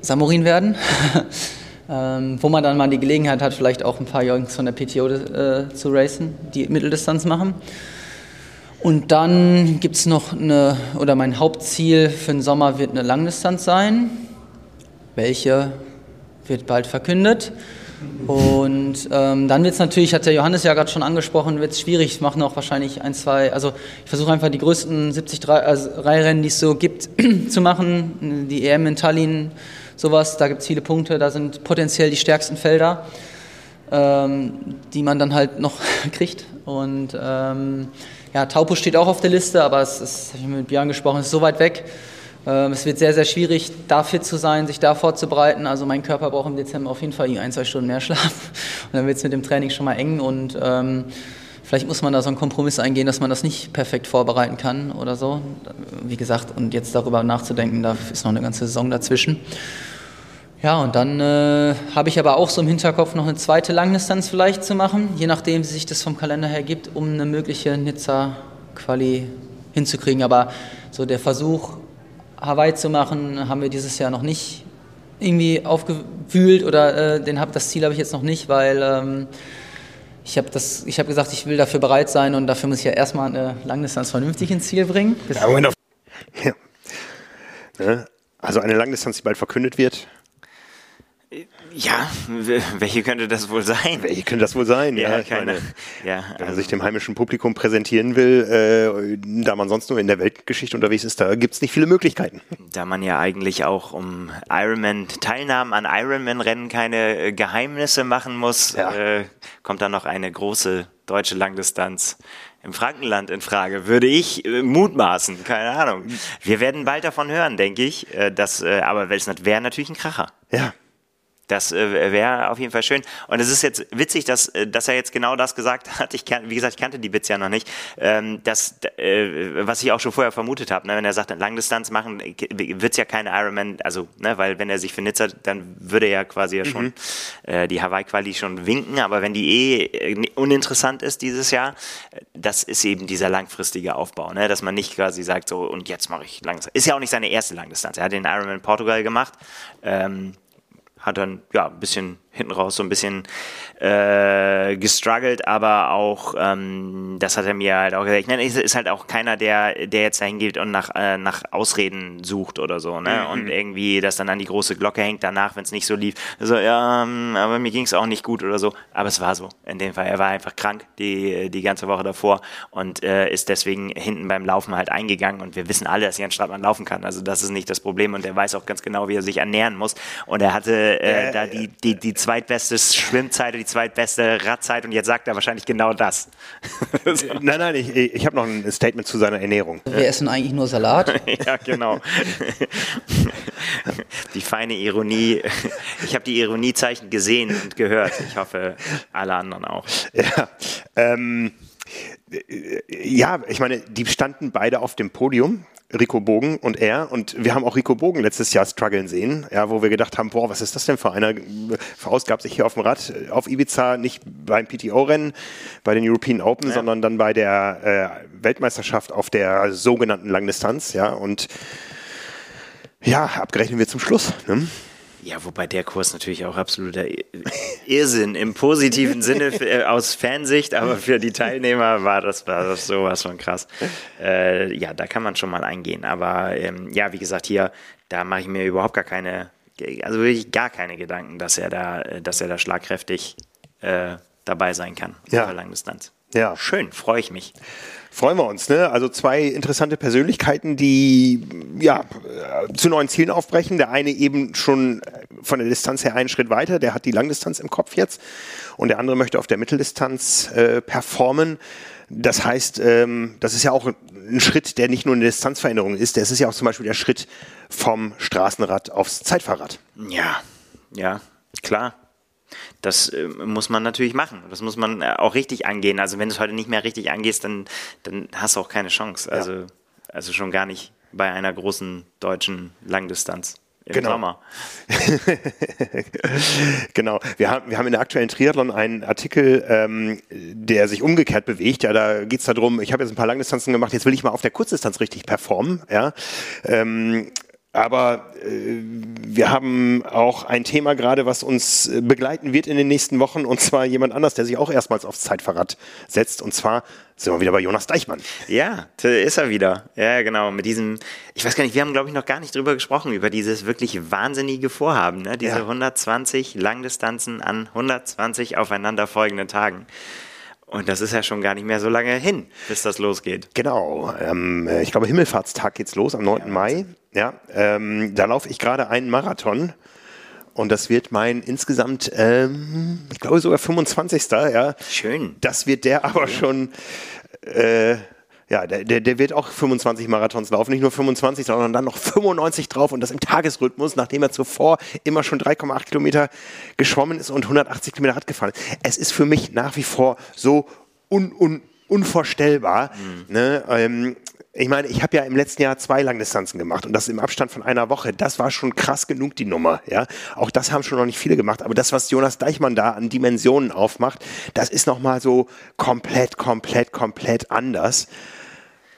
Samurin werden. ähm, wo man dann mal die Gelegenheit hat, vielleicht auch ein paar Jungs von der PTO äh, zu racen, die Mitteldistanz machen. Und dann gibt es noch eine, oder mein Hauptziel für den Sommer wird eine Langdistanz sein. Welche wird bald verkündet. Und ähm, dann wird es natürlich, hat der Johannes ja gerade schon angesprochen, wird es schwierig. Ich mache noch wahrscheinlich ein, zwei, also ich versuche einfach die größten 70 also Reihrennen, die es so gibt, zu machen. Die EM in Tallinn, sowas, da gibt es viele Punkte, da sind potenziell die stärksten Felder, ähm, die man dann halt noch kriegt. Und ähm, ja, Taupo steht auch auf der Liste, aber es ist, habe ich mit Björn gesprochen, es ist so weit weg. Ähm, es wird sehr, sehr schwierig, da fit zu sein, sich da vorzubereiten. Also mein Körper braucht im Dezember auf jeden Fall ein, zwei Stunden mehr Schlaf. Und dann wird es mit dem Training schon mal eng und ähm, vielleicht muss man da so einen Kompromiss eingehen, dass man das nicht perfekt vorbereiten kann oder so. Wie gesagt, und jetzt darüber nachzudenken, da ist noch eine ganze Saison dazwischen. Ja, und dann äh, habe ich aber auch so im Hinterkopf noch eine zweite Langdistanz vielleicht zu machen, je nachdem, wie sich das vom Kalender her gibt, um eine mögliche Nizza-Quali hinzukriegen. Aber so der Versuch, Hawaii zu machen, haben wir dieses Jahr noch nicht irgendwie aufgewühlt oder äh, den hab, das Ziel habe ich jetzt noch nicht, weil ähm, ich habe hab gesagt, ich will dafür bereit sein und dafür muss ich ja erstmal eine Langdistanz vernünftig ins Ziel bringen. Ja, ja. Ne? Also eine Langdistanz, die bald verkündet wird. Ja, welche könnte das wohl sein? Welche könnte das wohl sein? Ja, ja keine. Meine, ja, wenn man sich dem heimischen Publikum präsentieren will, äh, da man sonst nur in der Weltgeschichte unterwegs ist, da gibt es nicht viele Möglichkeiten. Da man ja eigentlich auch um Ironman Teilnahmen an Ironman-Rennen keine äh, Geheimnisse machen muss, ja. äh, kommt da noch eine große deutsche Langdistanz im Frankenland in Frage, würde ich äh, mutmaßen, keine Ahnung. Wir werden bald davon hören, denke ich. Äh, das, äh, aber es wäre natürlich ein Kracher. Ja, das äh, wäre auf jeden Fall schön. Und es ist jetzt witzig, dass, äh, dass er jetzt genau das gesagt hat. Ich kan wie gesagt, ich kannte die Bits ja noch nicht. Ähm, das, äh, was ich auch schon vorher vermutet habe, ne, wenn er sagt, Langdistanz machen, äh, wird es ja keine Ironman, also, ne, weil wenn er sich für Nizza, dann würde er ja quasi ja schon mhm. äh, die Hawaii-Quali schon winken. Aber wenn die eh äh, uninteressant ist dieses Jahr, das ist eben dieser langfristige Aufbau, ne, dass man nicht quasi sagt, so, und jetzt mache ich Langdistanz. Ist ja auch nicht seine erste Langdistanz. Er hat den Ironman Portugal gemacht. Ähm, hat dann ja ein bisschen hinten raus so ein bisschen äh, gestruggelt, aber auch, ähm, das hat er mir halt auch gesagt, ich nenne, ist halt auch keiner, der, der jetzt dahin geht und nach, äh, nach Ausreden sucht oder so, ne? Mhm. Und irgendwie das dann an die große Glocke hängt danach, wenn es nicht so lief. So, ja, ähm, aber mir ging es auch nicht gut oder so. Aber es war so. In dem Fall, er war einfach krank die, die ganze Woche davor und äh, ist deswegen hinten beim Laufen halt eingegangen. Und wir wissen alle, dass Jan Stadtmann laufen kann. Also das ist nicht das Problem und er weiß auch ganz genau, wie er sich ernähren muss. Und er hatte äh, da die, die, die zweitbeste Schwimmzeit, die zweitbeste Radzeit und jetzt sagt er wahrscheinlich genau das. so. Nein, nein, ich, ich habe noch ein Statement zu seiner Ernährung. Wir essen eigentlich nur Salat. ja, genau. die feine Ironie. Ich habe die Ironiezeichen gesehen und gehört. Ich hoffe, alle anderen auch. Ja, ähm, ja, ich meine, die standen beide auf dem Podium. Rico Bogen und er. Und wir haben auch Rico Bogen letztes Jahr strugglen sehen, ja, wo wir gedacht haben, boah, was ist das denn für einer? Verausgabt sich hier auf dem Rad auf Ibiza, nicht beim PTO-Rennen, bei den European Open, ja. sondern dann bei der äh, Weltmeisterschaft auf der sogenannten Langdistanz, ja. Und ja, abgerechnet wir zum Schluss. Ne? Ja, wobei der Kurs natürlich auch absoluter Irrsinn im positiven Sinne für, äh, aus Fansicht, aber für die Teilnehmer war das, war das sowas von krass. Äh, ja, da kann man schon mal eingehen. Aber ähm, ja, wie gesagt, hier, da mache ich mir überhaupt gar keine, also wirklich gar keine Gedanken, dass er da, dass er da schlagkräftig äh, dabei sein kann ja. Langdistanz. Ja. Schön, freue ich mich. Freuen wir uns, ne? Also zwei interessante Persönlichkeiten, die ja zu neuen Zielen aufbrechen. Der eine eben schon von der Distanz her einen Schritt weiter, der hat die Langdistanz im Kopf jetzt. Und der andere möchte auf der Mitteldistanz äh, performen. Das heißt, ähm, das ist ja auch ein Schritt, der nicht nur eine Distanzveränderung ist, das ist ja auch zum Beispiel der Schritt vom Straßenrad aufs Zeitfahrrad. Ja, ja, klar. Das äh, muss man natürlich machen. Das muss man äh, auch richtig angehen. Also wenn du es heute nicht mehr richtig angehst, dann, dann hast du auch keine Chance. Also, ja. also schon gar nicht bei einer großen deutschen Langdistanz. Im genau. Sommer. genau. Wir haben, wir haben in der aktuellen Triathlon einen Artikel, ähm, der sich umgekehrt bewegt. Ja, da geht es darum, ich habe jetzt ein paar Langdistanzen gemacht, jetzt will ich mal auf der Kurzdistanz richtig performen. Ja. Ähm, aber äh, wir haben auch ein Thema gerade, was uns äh, begleiten wird in den nächsten Wochen, und zwar jemand anders, der sich auch erstmals aufs Zeitfahrrad setzt. Und zwar sind wir wieder bei Jonas Deichmann. Ja, ist er wieder. Ja, genau. Mit diesem, ich weiß gar nicht, wir haben, glaube ich, noch gar nicht drüber gesprochen, über dieses wirklich wahnsinnige Vorhaben, ne? diese ja. 120 Langdistanzen an 120 aufeinanderfolgenden Tagen. Und das ist ja schon gar nicht mehr so lange hin, bis das losgeht. Genau. Ähm, ich glaube, Himmelfahrtstag geht's los am 9. Ja, Mai. Ja, ähm, da laufe ich gerade einen Marathon. Und das wird mein insgesamt, ähm, ich glaube sogar 25. Ja. Schön. Das wird der aber schon äh, ja, der, der, der wird auch 25 Marathons laufen, nicht nur 25, sondern dann noch 95 drauf und das im Tagesrhythmus, nachdem er zuvor immer schon 3,8 Kilometer geschwommen ist und 180 Kilometer Rad gefahren ist. Es ist für mich nach wie vor so un, un, unvorstellbar. Mhm. Ne? Ähm, ich meine, ich habe ja im letzten Jahr zwei Langdistanzen gemacht und das im Abstand von einer Woche. Das war schon krass genug, die Nummer. Ja, auch das haben schon noch nicht viele gemacht. Aber das, was Jonas Deichmann da an Dimensionen aufmacht, das ist noch mal so komplett, komplett, komplett anders.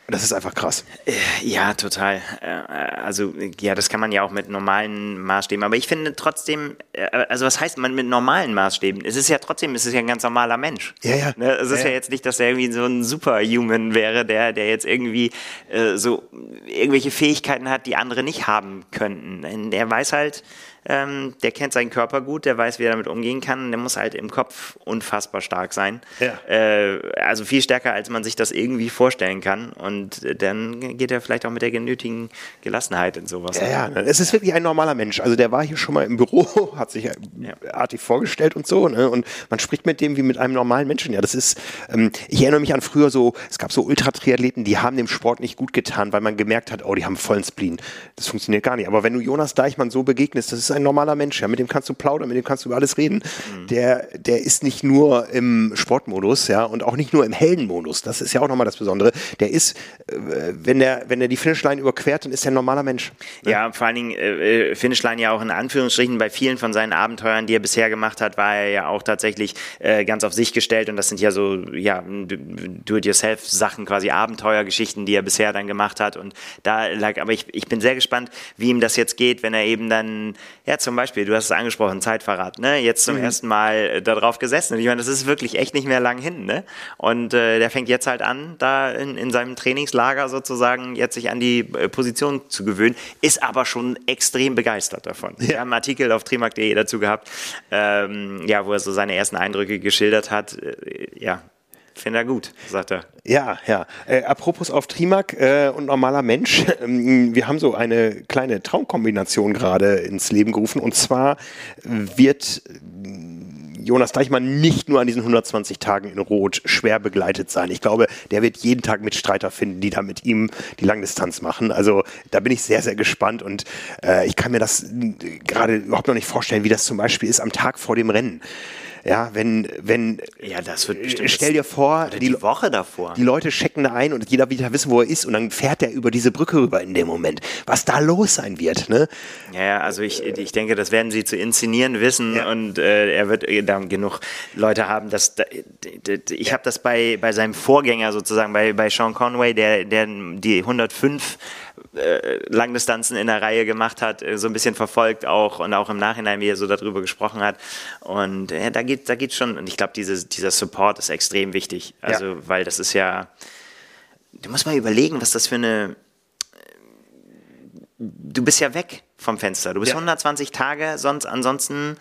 Das ist einfach krass. Äh, ja, total. Äh, also, ja, das kann man ja auch mit normalen Maßstäben. Aber ich finde trotzdem, äh, also was heißt man mit normalen Maßstäben? Es ist ja trotzdem, es ist ja ein ganz normaler Mensch. Ja, ja. Ne, es ist ja, ja, jetzt nicht, dass er irgendwie so ein Superhuman wäre, der, der jetzt irgendwie äh, so irgendwelche Fähigkeiten hat, die andere nicht haben könnten. Er weiß halt, ähm, der kennt seinen Körper gut, der weiß, wie er damit umgehen kann. Der muss halt im Kopf unfassbar stark sein. Ja. Äh, also viel stärker, als man sich das irgendwie vorstellen kann. Und dann geht er vielleicht auch mit der genötigen Gelassenheit in sowas. Ja, ja, es ist wirklich ein normaler Mensch. Also der war hier schon mal im Büro, hat sich ja. artig vorgestellt und so. Ne? Und man spricht mit dem wie mit einem normalen Menschen. Ja, das ist, ähm, ich erinnere mich an früher so, es gab so Ultratriathleten, die haben dem Sport nicht gut getan, weil man gemerkt hat, oh, die haben vollen Spleen. Das funktioniert gar nicht. Aber wenn du Jonas Deichmann so begegnest, das ist ein normaler Mensch, ja, mit dem kannst du plaudern, mit dem kannst du über alles reden. Mhm. Der, der ist nicht nur im Sportmodus, ja, und auch nicht nur im Heldenmodus. Das ist ja auch nochmal das Besondere. Der ist, äh, wenn der, wenn der die Finishline überquert, dann ist er ein normaler Mensch. Ne? Ja, vor allen Dingen äh, äh, Finishline ja auch in Anführungsstrichen bei vielen von seinen Abenteuern, die er bisher gemacht hat, war er ja auch tatsächlich äh, ganz auf sich gestellt und das sind ja so, ja, Do-it-yourself-Sachen, quasi Abenteuergeschichten, die er bisher dann gemacht hat und da lag, aber ich, ich bin sehr gespannt, wie ihm das jetzt geht, wenn er eben dann, ja, zum Beispiel, du hast es angesprochen, Zeitverrat, ne? Jetzt zum mhm. ersten Mal äh, darauf gesessen. Und ich meine, das ist wirklich echt nicht mehr lang hin, ne? Und äh, der fängt jetzt halt an, da in, in seinem Trainingslager sozusagen jetzt sich an die äh, Position zu gewöhnen, ist aber schon extrem begeistert davon. Ja. Wir haben einen Artikel auf trimark.de dazu gehabt, ähm, ja, wo er so seine ersten Eindrücke geschildert hat. Äh, ja, Finde er gut, sagt er. Ja, ja. Äh, apropos auf Trimark äh, und normaler Mensch. Ähm, wir haben so eine kleine Traumkombination gerade ins Leben gerufen. Und zwar wird Jonas Deichmann nicht nur an diesen 120 Tagen in Rot schwer begleitet sein. Ich glaube, der wird jeden Tag Mitstreiter finden, die da mit ihm die Langdistanz machen. Also da bin ich sehr, sehr gespannt und äh, ich kann mir das gerade überhaupt noch nicht vorstellen, wie das zum Beispiel ist am Tag vor dem Rennen. Ja, wenn, wenn, ja, das wird bestimmt stell dir vor, die, die, Woche davor. Die Leute checken da ein und jeder wieder wissen, wo er ist und dann fährt er über diese Brücke rüber in dem Moment. Was da los sein wird, ne? Ja, also ich, ich denke, das werden sie zu inszenieren wissen ja. und äh, er wird äh, dann genug Leute haben, dass ich habe das bei, bei seinem Vorgänger sozusagen, bei, bei Sean Conway, der, der die 105 äh, Langdistanzen in der Reihe gemacht hat, äh, so ein bisschen verfolgt auch und auch im Nachhinein, wie er so darüber gesprochen hat. Und äh, da geht da geht's schon, und ich glaube, dieser Support ist extrem wichtig. Also, ja. weil das ist ja, du musst mal überlegen, was das für eine, du bist ja weg vom Fenster. Du bist ja. 120 Tage, sonst ansonsten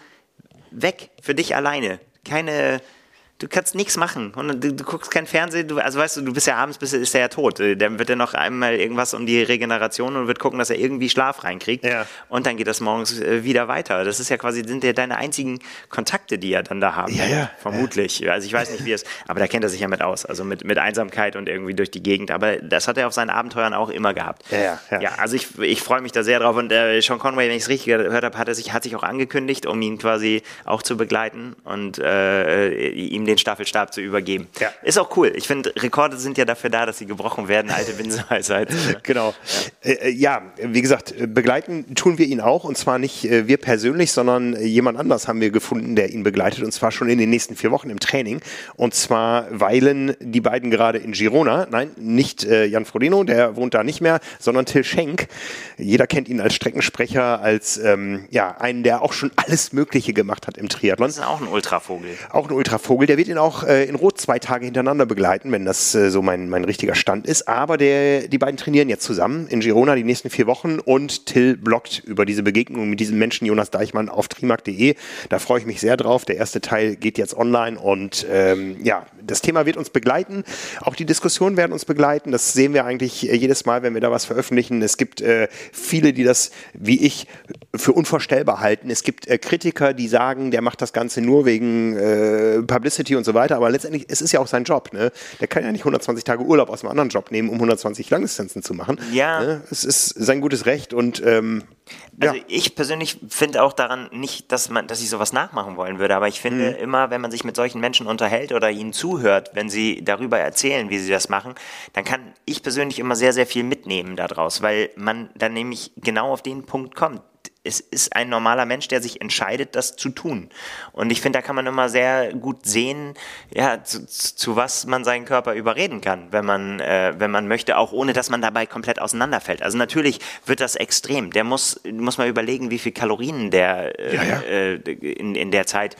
weg für dich alleine. Keine du kannst nichts machen und du, du, guckst kein Fernsehen, du, also weißt du, du bist ja abends, bist, ist er ja tot. Dann wird er noch einmal irgendwas um die Regeneration und wird gucken, dass er irgendwie Schlaf reinkriegt ja. und dann geht das morgens äh, wieder weiter. Das ist ja quasi, sind ja deine einzigen Kontakte, die er dann da haben. Ja, ja. Vermutlich. Ja. Also ich weiß nicht, wie es, aber da kennt er sich ja mit aus, also mit, mit Einsamkeit und irgendwie durch die Gegend. Aber das hat er auf seinen Abenteuern auch immer gehabt. Ja, ja. Ja, ja also ich, ich freue mich da sehr drauf und äh, Sean Conway, wenn ich es richtig gehört habe, hat er sich, hat sich auch angekündigt, um ihn quasi auch zu begleiten und äh, ihm den Staffelstab zu übergeben. Ja. Ist auch cool. Ich finde, Rekorde sind ja dafür da, dass sie gebrochen werden, alte Binsenweisheit. genau. Ja. Äh, ja. wie gesagt, begleiten tun wir ihn auch und zwar nicht äh, wir persönlich, sondern jemand anders haben wir gefunden, der ihn begleitet und zwar schon in den nächsten vier Wochen im Training. Und zwar weilen die beiden gerade in Girona. Nein, nicht äh, Jan Frodeno, der wohnt da nicht mehr, sondern Till Schenk. Jeder kennt ihn als Streckensprecher, als ähm, ja, einen, der auch schon alles Mögliche gemacht hat im Triathlon. Das ist auch ein Ultravogel. Auch ein Ultravogel. Der wird ihn auch äh, in Rot zwei Tage hintereinander begleiten, wenn das äh, so mein, mein richtiger Stand ist. Aber der, die beiden trainieren jetzt zusammen in Girona die nächsten vier Wochen und Till bloggt über diese Begegnung mit diesem Menschen, Jonas Deichmann, auf trimark.de. Da freue ich mich sehr drauf. Der erste Teil geht jetzt online und ähm, ja, das Thema wird uns begleiten. Auch die Diskussionen werden uns begleiten. Das sehen wir eigentlich äh, jedes Mal, wenn wir da was veröffentlichen. Es gibt äh, viele, die das, wie ich, für unvorstellbar halten. Es gibt äh, Kritiker, die sagen, der macht das Ganze nur wegen äh, Publicity und so weiter. Aber letztendlich, es ist ja auch sein Job. Ne? Der kann ja nicht 120 Tage Urlaub aus einem anderen Job nehmen, um 120 Langdistanzen zu machen. Ja. Ne? Es ist sein gutes Recht und ähm, also ja. ich persönlich finde auch daran nicht, dass man, dass ich sowas nachmachen wollen würde, aber ich finde mhm. immer, wenn man sich mit solchen Menschen unterhält oder ihnen zuhört, wenn sie darüber erzählen, wie sie das machen, dann kann ich persönlich immer sehr, sehr viel mitnehmen daraus, weil man dann nämlich genau auf den Punkt kommt es ist ein normaler Mensch, der sich entscheidet, das zu tun. Und ich finde, da kann man immer sehr gut sehen, ja, zu, zu was man seinen Körper überreden kann, wenn man, äh, wenn man möchte, auch ohne dass man dabei komplett auseinanderfällt. Also natürlich wird das extrem. Der muss, muss man überlegen, wie viel Kalorien der äh, ja, ja. Äh, in, in der Zeit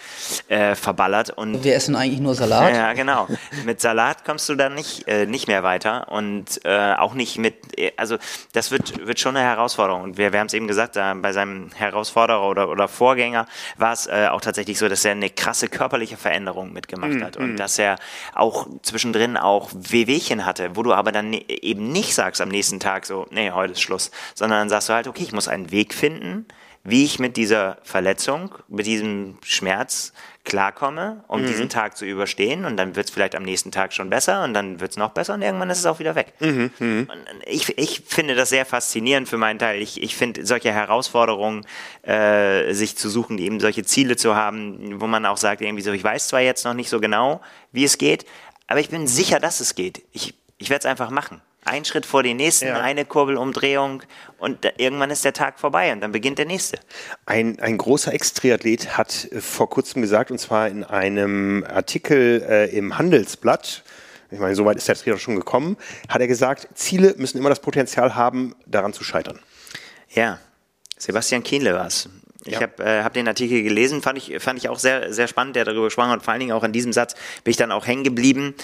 äh, verballert. Und wir essen eigentlich nur Salat. Ja, genau. mit Salat kommst du dann nicht, äh, nicht mehr weiter und äh, auch nicht mit, also das wird, wird schon eine Herausforderung. Und wir, wir haben es eben gesagt, da bei seinem Herausforderer oder, oder Vorgänger war es äh, auch tatsächlich so, dass er eine krasse körperliche Veränderung mitgemacht mm, hat und mm. dass er auch zwischendrin auch Wehwehchen hatte, wo du aber dann ne, eben nicht sagst am nächsten Tag so, nee, heute ist Schluss, sondern dann sagst du halt, okay, ich muss einen Weg finden, wie ich mit dieser Verletzung, mit diesem Schmerz klarkomme, um mhm. diesen Tag zu überstehen. Und dann wird es vielleicht am nächsten Tag schon besser und dann wird es noch besser und irgendwann ist es auch wieder weg. Mhm. Mhm. Ich, ich finde das sehr faszinierend für meinen Teil. Ich, ich finde solche Herausforderungen, äh, sich zu suchen, eben solche Ziele zu haben, wo man auch sagt, irgendwie so, ich weiß zwar jetzt noch nicht so genau, wie es geht, aber ich bin sicher, dass es geht. Ich, ich werde es einfach machen. Ein Schritt vor den nächsten, ja. eine Kurbelumdrehung und da, irgendwann ist der Tag vorbei und dann beginnt der nächste. Ein, ein großer Ex-Triathlet hat äh, vor kurzem gesagt, und zwar in einem Artikel äh, im Handelsblatt, ich meine, soweit ist der Triathlon schon gekommen, hat er gesagt, Ziele müssen immer das Potenzial haben, daran zu scheitern. Ja, Sebastian Kienle war es. Ich ja. habe äh, hab den Artikel gelesen, fand ich, fand ich auch sehr, sehr spannend, der darüber gesprochen hat. Vor allen Dingen auch an diesem Satz bin ich dann auch hängen geblieben,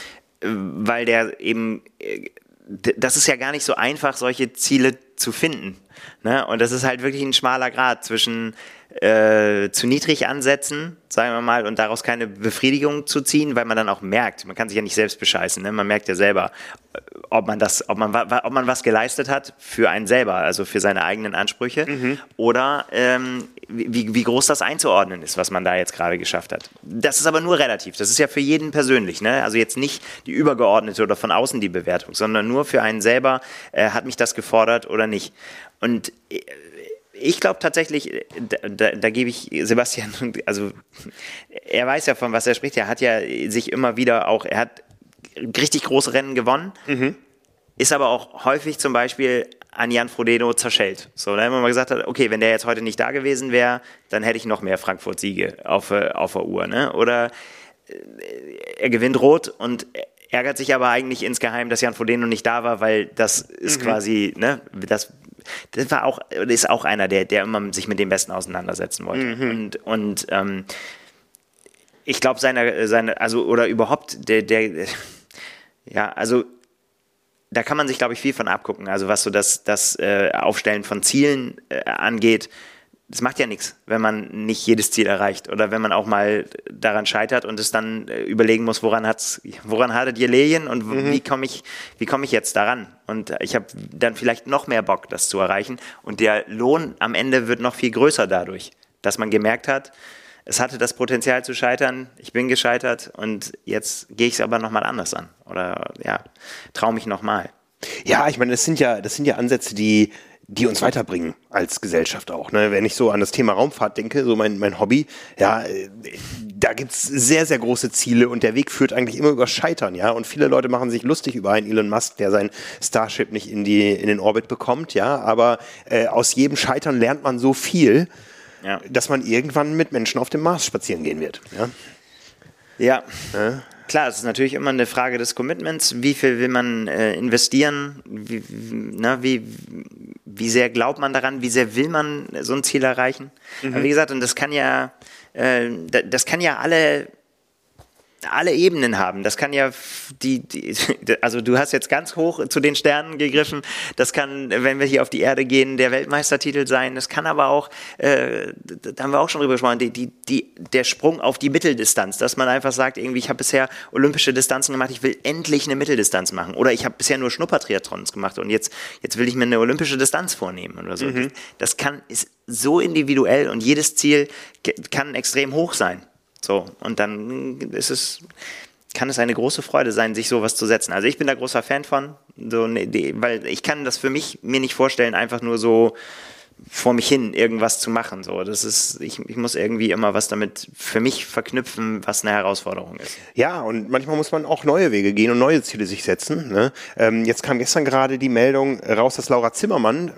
äh, weil der eben äh, das ist ja gar nicht so einfach, solche Ziele zu finden. Ne? Und das ist halt wirklich ein schmaler Grad zwischen äh, zu niedrig ansetzen, sagen wir mal, und daraus keine Befriedigung zu ziehen, weil man dann auch merkt, man kann sich ja nicht selbst bescheißen, ne? man merkt ja selber, äh, ob man das, ob man, ob man was geleistet hat für einen selber, also für seine eigenen Ansprüche, mhm. oder ähm, wie, wie groß das einzuordnen ist, was man da jetzt gerade geschafft hat. Das ist aber nur relativ. Das ist ja für jeden persönlich. Ne? Also jetzt nicht die übergeordnete oder von außen die Bewertung, sondern nur für einen selber, äh, hat mich das gefordert oder nicht. Und äh, ich glaube tatsächlich, da, da, da, gebe ich Sebastian, also er weiß ja von was er spricht, er hat ja sich immer wieder auch, er hat richtig große Rennen gewonnen, mhm. ist aber auch häufig zum Beispiel an Jan Frodeno zerschellt. So, da haben wir mal gesagt, okay, wenn der jetzt heute nicht da gewesen wäre, dann hätte ich noch mehr Frankfurt-Siege auf, auf der Uhr. Ne? Oder äh, er gewinnt rot und ärgert sich aber eigentlich insgeheim, dass Jan Frodeno nicht da war, weil das ist mhm. quasi, ne, das das war auch, ist auch einer, der, der immer sich mit dem Besten auseinandersetzen wollte. Mhm. Und, und ähm, ich glaube, seine, seine, also, oder überhaupt, der, der, ja, also da kann man sich, glaube ich, viel von abgucken. Also was so das, das äh, Aufstellen von Zielen äh, angeht, das macht ja nichts, wenn man nicht jedes Ziel erreicht oder wenn man auch mal daran scheitert und es dann äh, überlegen muss, woran hat's, woran hattet ihr Lehen und mhm. wie komme ich, wie komme ich jetzt daran? Und ich habe dann vielleicht noch mehr Bock, das zu erreichen. Und der Lohn am Ende wird noch viel größer dadurch, dass man gemerkt hat, es hatte das Potenzial zu scheitern, ich bin gescheitert und jetzt gehe ich es aber nochmal anders an. Oder ja, traue mich nochmal. Ja, ich meine, das sind ja, das sind ja Ansätze, die die uns weiterbringen als Gesellschaft auch. Ne? Wenn ich so an das Thema Raumfahrt denke, so mein, mein Hobby, ja, äh, da gibt's sehr, sehr große Ziele und der Weg führt eigentlich immer über Scheitern, ja. Und viele Leute machen sich lustig über einen Elon Musk, der sein Starship nicht in, die, in den Orbit bekommt, ja. Aber äh, aus jedem Scheitern lernt man so viel, ja. dass man irgendwann mit Menschen auf dem Mars spazieren gehen wird. Ja. ja. ja. Klar, es ist natürlich immer eine Frage des Commitments. Wie viel will man äh, investieren? Wie, na, wie, wie sehr glaubt man daran? Wie sehr will man so ein Ziel erreichen? Mhm. Aber wie gesagt, und das kann ja, äh, das kann ja alle alle Ebenen haben. Das kann ja die, die, also du hast jetzt ganz hoch zu den Sternen gegriffen. Das kann, wenn wir hier auf die Erde gehen, der Weltmeistertitel sein. Das kann aber auch, äh, da haben wir auch schon drüber gesprochen, die, die, die, der Sprung auf die Mitteldistanz, dass man einfach sagt, irgendwie, ich habe bisher olympische Distanzen gemacht, ich will endlich eine Mitteldistanz machen. Oder ich habe bisher nur Schnuppertriathlons gemacht und jetzt, jetzt will ich mir eine olympische Distanz vornehmen oder so. Mhm. Das kann, ist so individuell und jedes Ziel kann extrem hoch sein. So, und dann ist es, kann es eine große Freude sein, sich sowas zu setzen. Also ich bin da großer Fan von, so, ne, weil ich kann das für mich mir nicht vorstellen, einfach nur so vor mich hin irgendwas zu machen. So, das ist, ich, ich muss irgendwie immer was damit für mich verknüpfen, was eine Herausforderung ist. Ja, und manchmal muss man auch neue Wege gehen und neue Ziele sich setzen. Ne? Ähm, jetzt kam gestern gerade die Meldung raus, dass Laura Zimmermann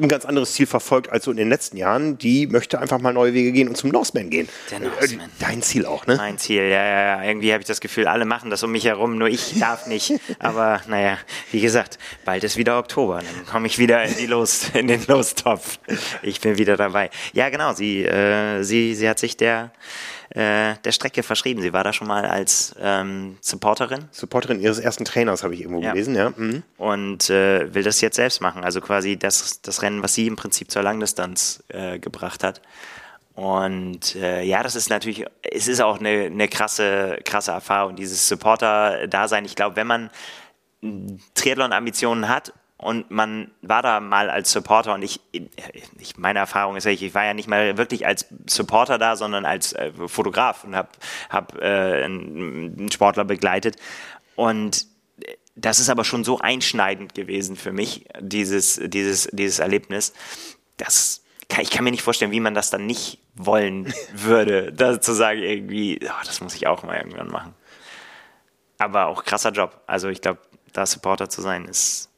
ein ganz anderes Ziel verfolgt als so in den letzten Jahren. Die möchte einfach mal neue Wege gehen und zum Norseman gehen. Der Norseman. Äh, dein Ziel auch, ne? Mein Ziel, ja, ja, ja. Irgendwie habe ich das Gefühl, alle machen das um mich herum, nur ich darf nicht. Aber naja, wie gesagt, bald ist wieder Oktober. Dann komme ich wieder in, die Los, in den Lostopf. Ich bin wieder dabei. Ja, genau, sie, äh, sie, sie hat sich der äh, der Strecke verschrieben. Sie war da schon mal als ähm, Supporterin. Supporterin ihres ersten Trainers, habe ich irgendwo ja. gelesen, ja. Mhm. Und äh, will das jetzt selbst machen. Also quasi das, das Rennen, was sie im Prinzip zur Langdistanz äh, gebracht hat. Und äh, ja, das ist natürlich, es ist auch eine, eine krasse, krasse Erfahrung, dieses Supporter-Dasein. Ich glaube, wenn man Triathlon-Ambitionen hat und man war da mal als Supporter und ich, ich meine Erfahrung ist ich war ja nicht mal wirklich als Supporter da, sondern als äh, Fotograf und habe hab, äh, einen Sportler begleitet und das ist aber schon so einschneidend gewesen für mich, dieses, dieses, dieses Erlebnis. Das kann, ich kann mir nicht vorstellen, wie man das dann nicht wollen würde, da zu sagen, irgendwie, oh, das muss ich auch mal irgendwann machen. Aber auch krasser Job. Also ich glaube, da Supporter zu sein, ist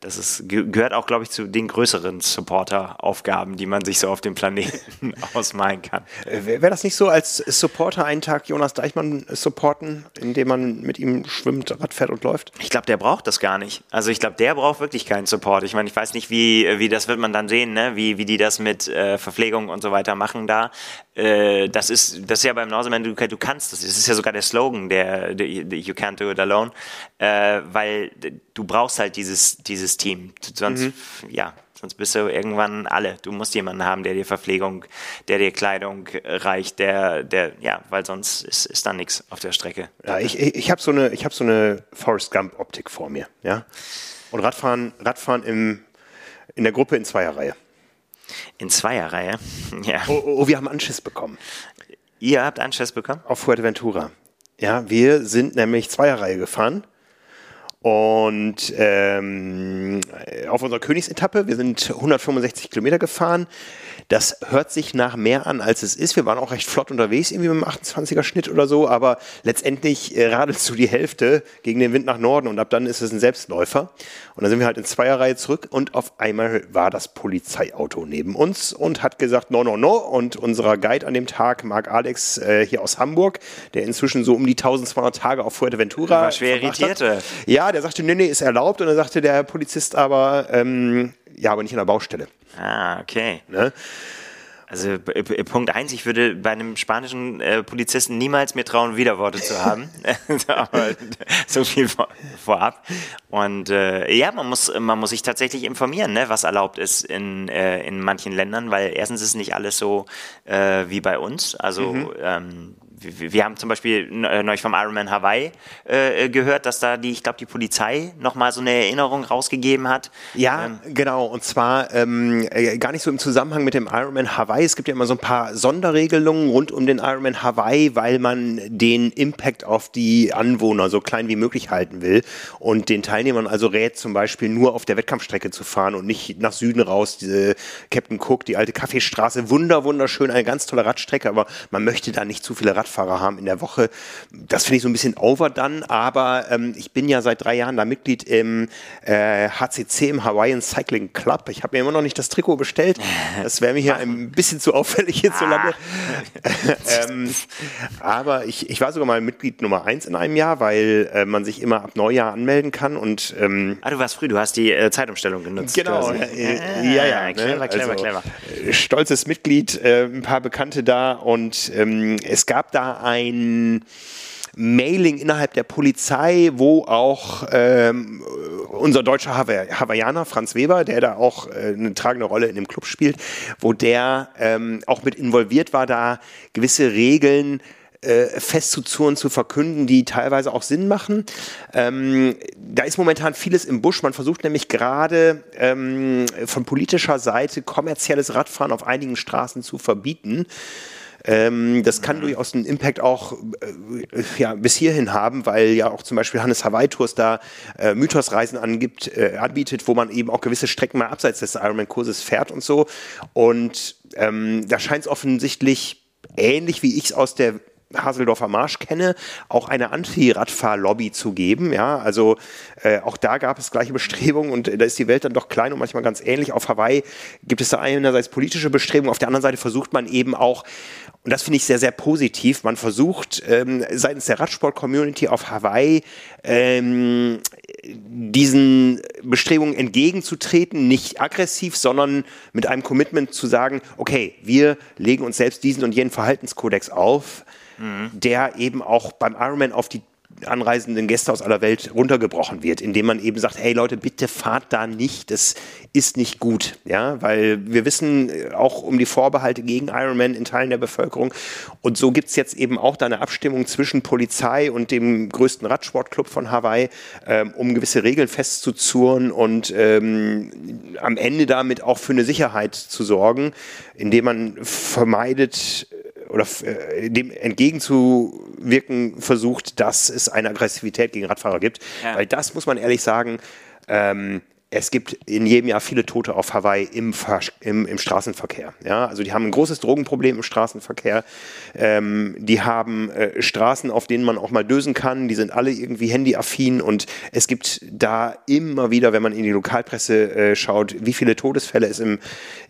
das ist, gehört auch, glaube ich, zu den größeren Supporter-Aufgaben, die man sich so auf dem Planeten ausmalen kann. Äh, Wäre das nicht so, als Supporter einen Tag Jonas Deichmann supporten, indem man mit ihm schwimmt, Rad fährt und läuft? Ich glaube, der braucht das gar nicht. Also ich glaube, der braucht wirklich keinen Support. Ich meine, ich weiß nicht, wie, wie das wird man dann sehen, ne? wie, wie die das mit äh, Verpflegung und so weiter machen da. Äh, das, ist, das ist ja beim Norseman, du, du kannst das. Das ist ja sogar der Slogan, der, der You can't do it alone. Äh, weil du brauchst halt dieses, dieses Team. Sonst, mhm. ja, sonst bist du irgendwann alle. Du musst jemanden haben, der dir Verpflegung, der dir Kleidung reicht, der, der, ja, weil sonst ist, ist da nichts auf der Strecke. Ja, ich, ich, habe so eine, ich habe so eine Forrest Gump Optik vor mir, ja. Und Radfahren, Radfahren im, in der Gruppe in Zweierreihe. In Zweierreihe? Ja. Oh, oh, oh, wir haben Anschiss bekommen. Ihr habt Anschiss bekommen? Auf Fuerteventura. Ja, wir sind nämlich Zweierreihe gefahren und ähm, auf unserer Königsetappe, wir sind 165 Kilometer gefahren. Das hört sich nach mehr an, als es ist. Wir waren auch recht flott unterwegs, irgendwie mit dem 28er Schnitt oder so, aber letztendlich äh, radelst du die Hälfte gegen den Wind nach Norden und ab dann ist es ein Selbstläufer. Und dann sind wir halt in Zweierreihe zurück und auf einmal war das Polizeiauto neben uns und hat gesagt, no, no, no. Und unser Guide an dem Tag, Marc Alex, äh, hier aus Hamburg, der inzwischen so um die 1200 Tage auf Fuerteventura war schwer irritierte. Ja, der sagte, nee, nee, ist erlaubt. Und dann sagte der Polizist aber, ähm, ja, aber nicht an der Baustelle. Ah, okay. Ne? Also Punkt eins, ich würde bei einem spanischen äh, Polizisten niemals mir trauen, Widerworte zu haben. Aber so viel vor, vorab. Und äh, ja, man muss, man muss sich tatsächlich informieren, ne, was erlaubt ist in, äh, in manchen Ländern, weil erstens ist nicht alles so äh, wie bei uns. Also mhm. ähm, wir haben zum Beispiel äh, neulich vom Ironman Hawaii äh, gehört, dass da die, ich glaube, die Polizei nochmal so eine Erinnerung rausgegeben hat. Ja, ähm. genau. Und zwar ähm, äh, gar nicht so im Zusammenhang mit dem Ironman Hawaii. Es gibt ja immer so ein paar Sonderregelungen rund um den Ironman Hawaii, weil man den Impact auf die Anwohner so klein wie möglich halten will und den Teilnehmern also rät, zum Beispiel nur auf der Wettkampfstrecke zu fahren und nicht nach Süden raus. Diese Captain Cook, die alte Kaffeestraße, wunder, wunderschön, eine ganz tolle Radstrecke, aber man möchte da nicht zu viele Radfahrer Radfahrer haben in der Woche. Das finde ich so ein bisschen overdone, aber ähm, ich bin ja seit drei Jahren da Mitglied im äh, HCC, im Hawaiian Cycling Club. Ich habe mir immer noch nicht das Trikot bestellt. Das wäre mir hier ein bisschen zu auffällig hierzulande. ähm, aber ich, ich war sogar mal Mitglied Nummer eins in einem Jahr, weil äh, man sich immer ab Neujahr anmelden kann. Und, ähm, ah, du warst früh, du hast die äh, Zeitumstellung genutzt. Genau, äh, ja, ja. Ne? Clever, clever, also, clever. Stolzes Mitglied, äh, ein paar Bekannte da und ähm, es gab da da ein Mailing innerhalb der Polizei, wo auch ähm, unser deutscher Hawaiianer Franz Weber, der da auch äh, eine tragende Rolle in dem Club spielt, wo der ähm, auch mit involviert war, da gewisse Regeln äh, festzuzurren, zu verkünden, die teilweise auch Sinn machen. Ähm, da ist momentan vieles im Busch. Man versucht nämlich gerade ähm, von politischer Seite kommerzielles Radfahren auf einigen Straßen zu verbieten. Ähm, das kann mhm. durchaus einen Impact auch äh, ja, bis hierhin haben, weil ja auch zum Beispiel Hannes Hawaii Tours da äh, Mythosreisen angibt, äh, anbietet, wo man eben auch gewisse Strecken mal abseits des Ironman-Kurses fährt und so. Und ähm, da scheint es offensichtlich ähnlich wie ich es aus der Haseldorfer Marsch kenne, auch eine Anti-Radfahr-Lobby zu geben. Ja, also äh, auch da gab es gleiche Bestrebungen und äh, da ist die Welt dann doch klein und manchmal ganz ähnlich. Auf Hawaii gibt es da einerseits politische Bestrebungen, auf der anderen Seite versucht man eben auch, und das finde ich sehr, sehr positiv, man versucht ähm, seitens der Radsport-Community auf Hawaii ähm, diesen Bestrebungen entgegenzutreten, nicht aggressiv, sondern mit einem Commitment zu sagen, okay, wir legen uns selbst diesen und jenen Verhaltenskodex auf, mhm. der eben auch beim Ironman auf die anreisenden Gäste aus aller Welt runtergebrochen wird, indem man eben sagt, hey Leute, bitte fahrt da nicht, das ist nicht gut, ja, weil wir wissen äh, auch um die Vorbehalte gegen Ironman in Teilen der Bevölkerung und so gibt es jetzt eben auch da eine Abstimmung zwischen Polizei und dem größten Radsportclub von Hawaii, ähm, um gewisse Regeln festzuzurren und ähm, am Ende damit auch für eine Sicherheit zu sorgen, indem man vermeidet, oder äh, dem entgegenzuwirken versucht, dass es eine Aggressivität gegen Radfahrer gibt. Ja. Weil das muss man ehrlich sagen, ähm, es gibt in jedem Jahr viele Tote auf Hawaii im, im, im Straßenverkehr. Ja? Also die haben ein großes Drogenproblem im Straßenverkehr. Ähm, die haben äh, Straßen, auf denen man auch mal dösen kann. Die sind alle irgendwie handyaffin und es gibt da immer wieder, wenn man in die Lokalpresse äh, schaut, wie viele Todesfälle es im,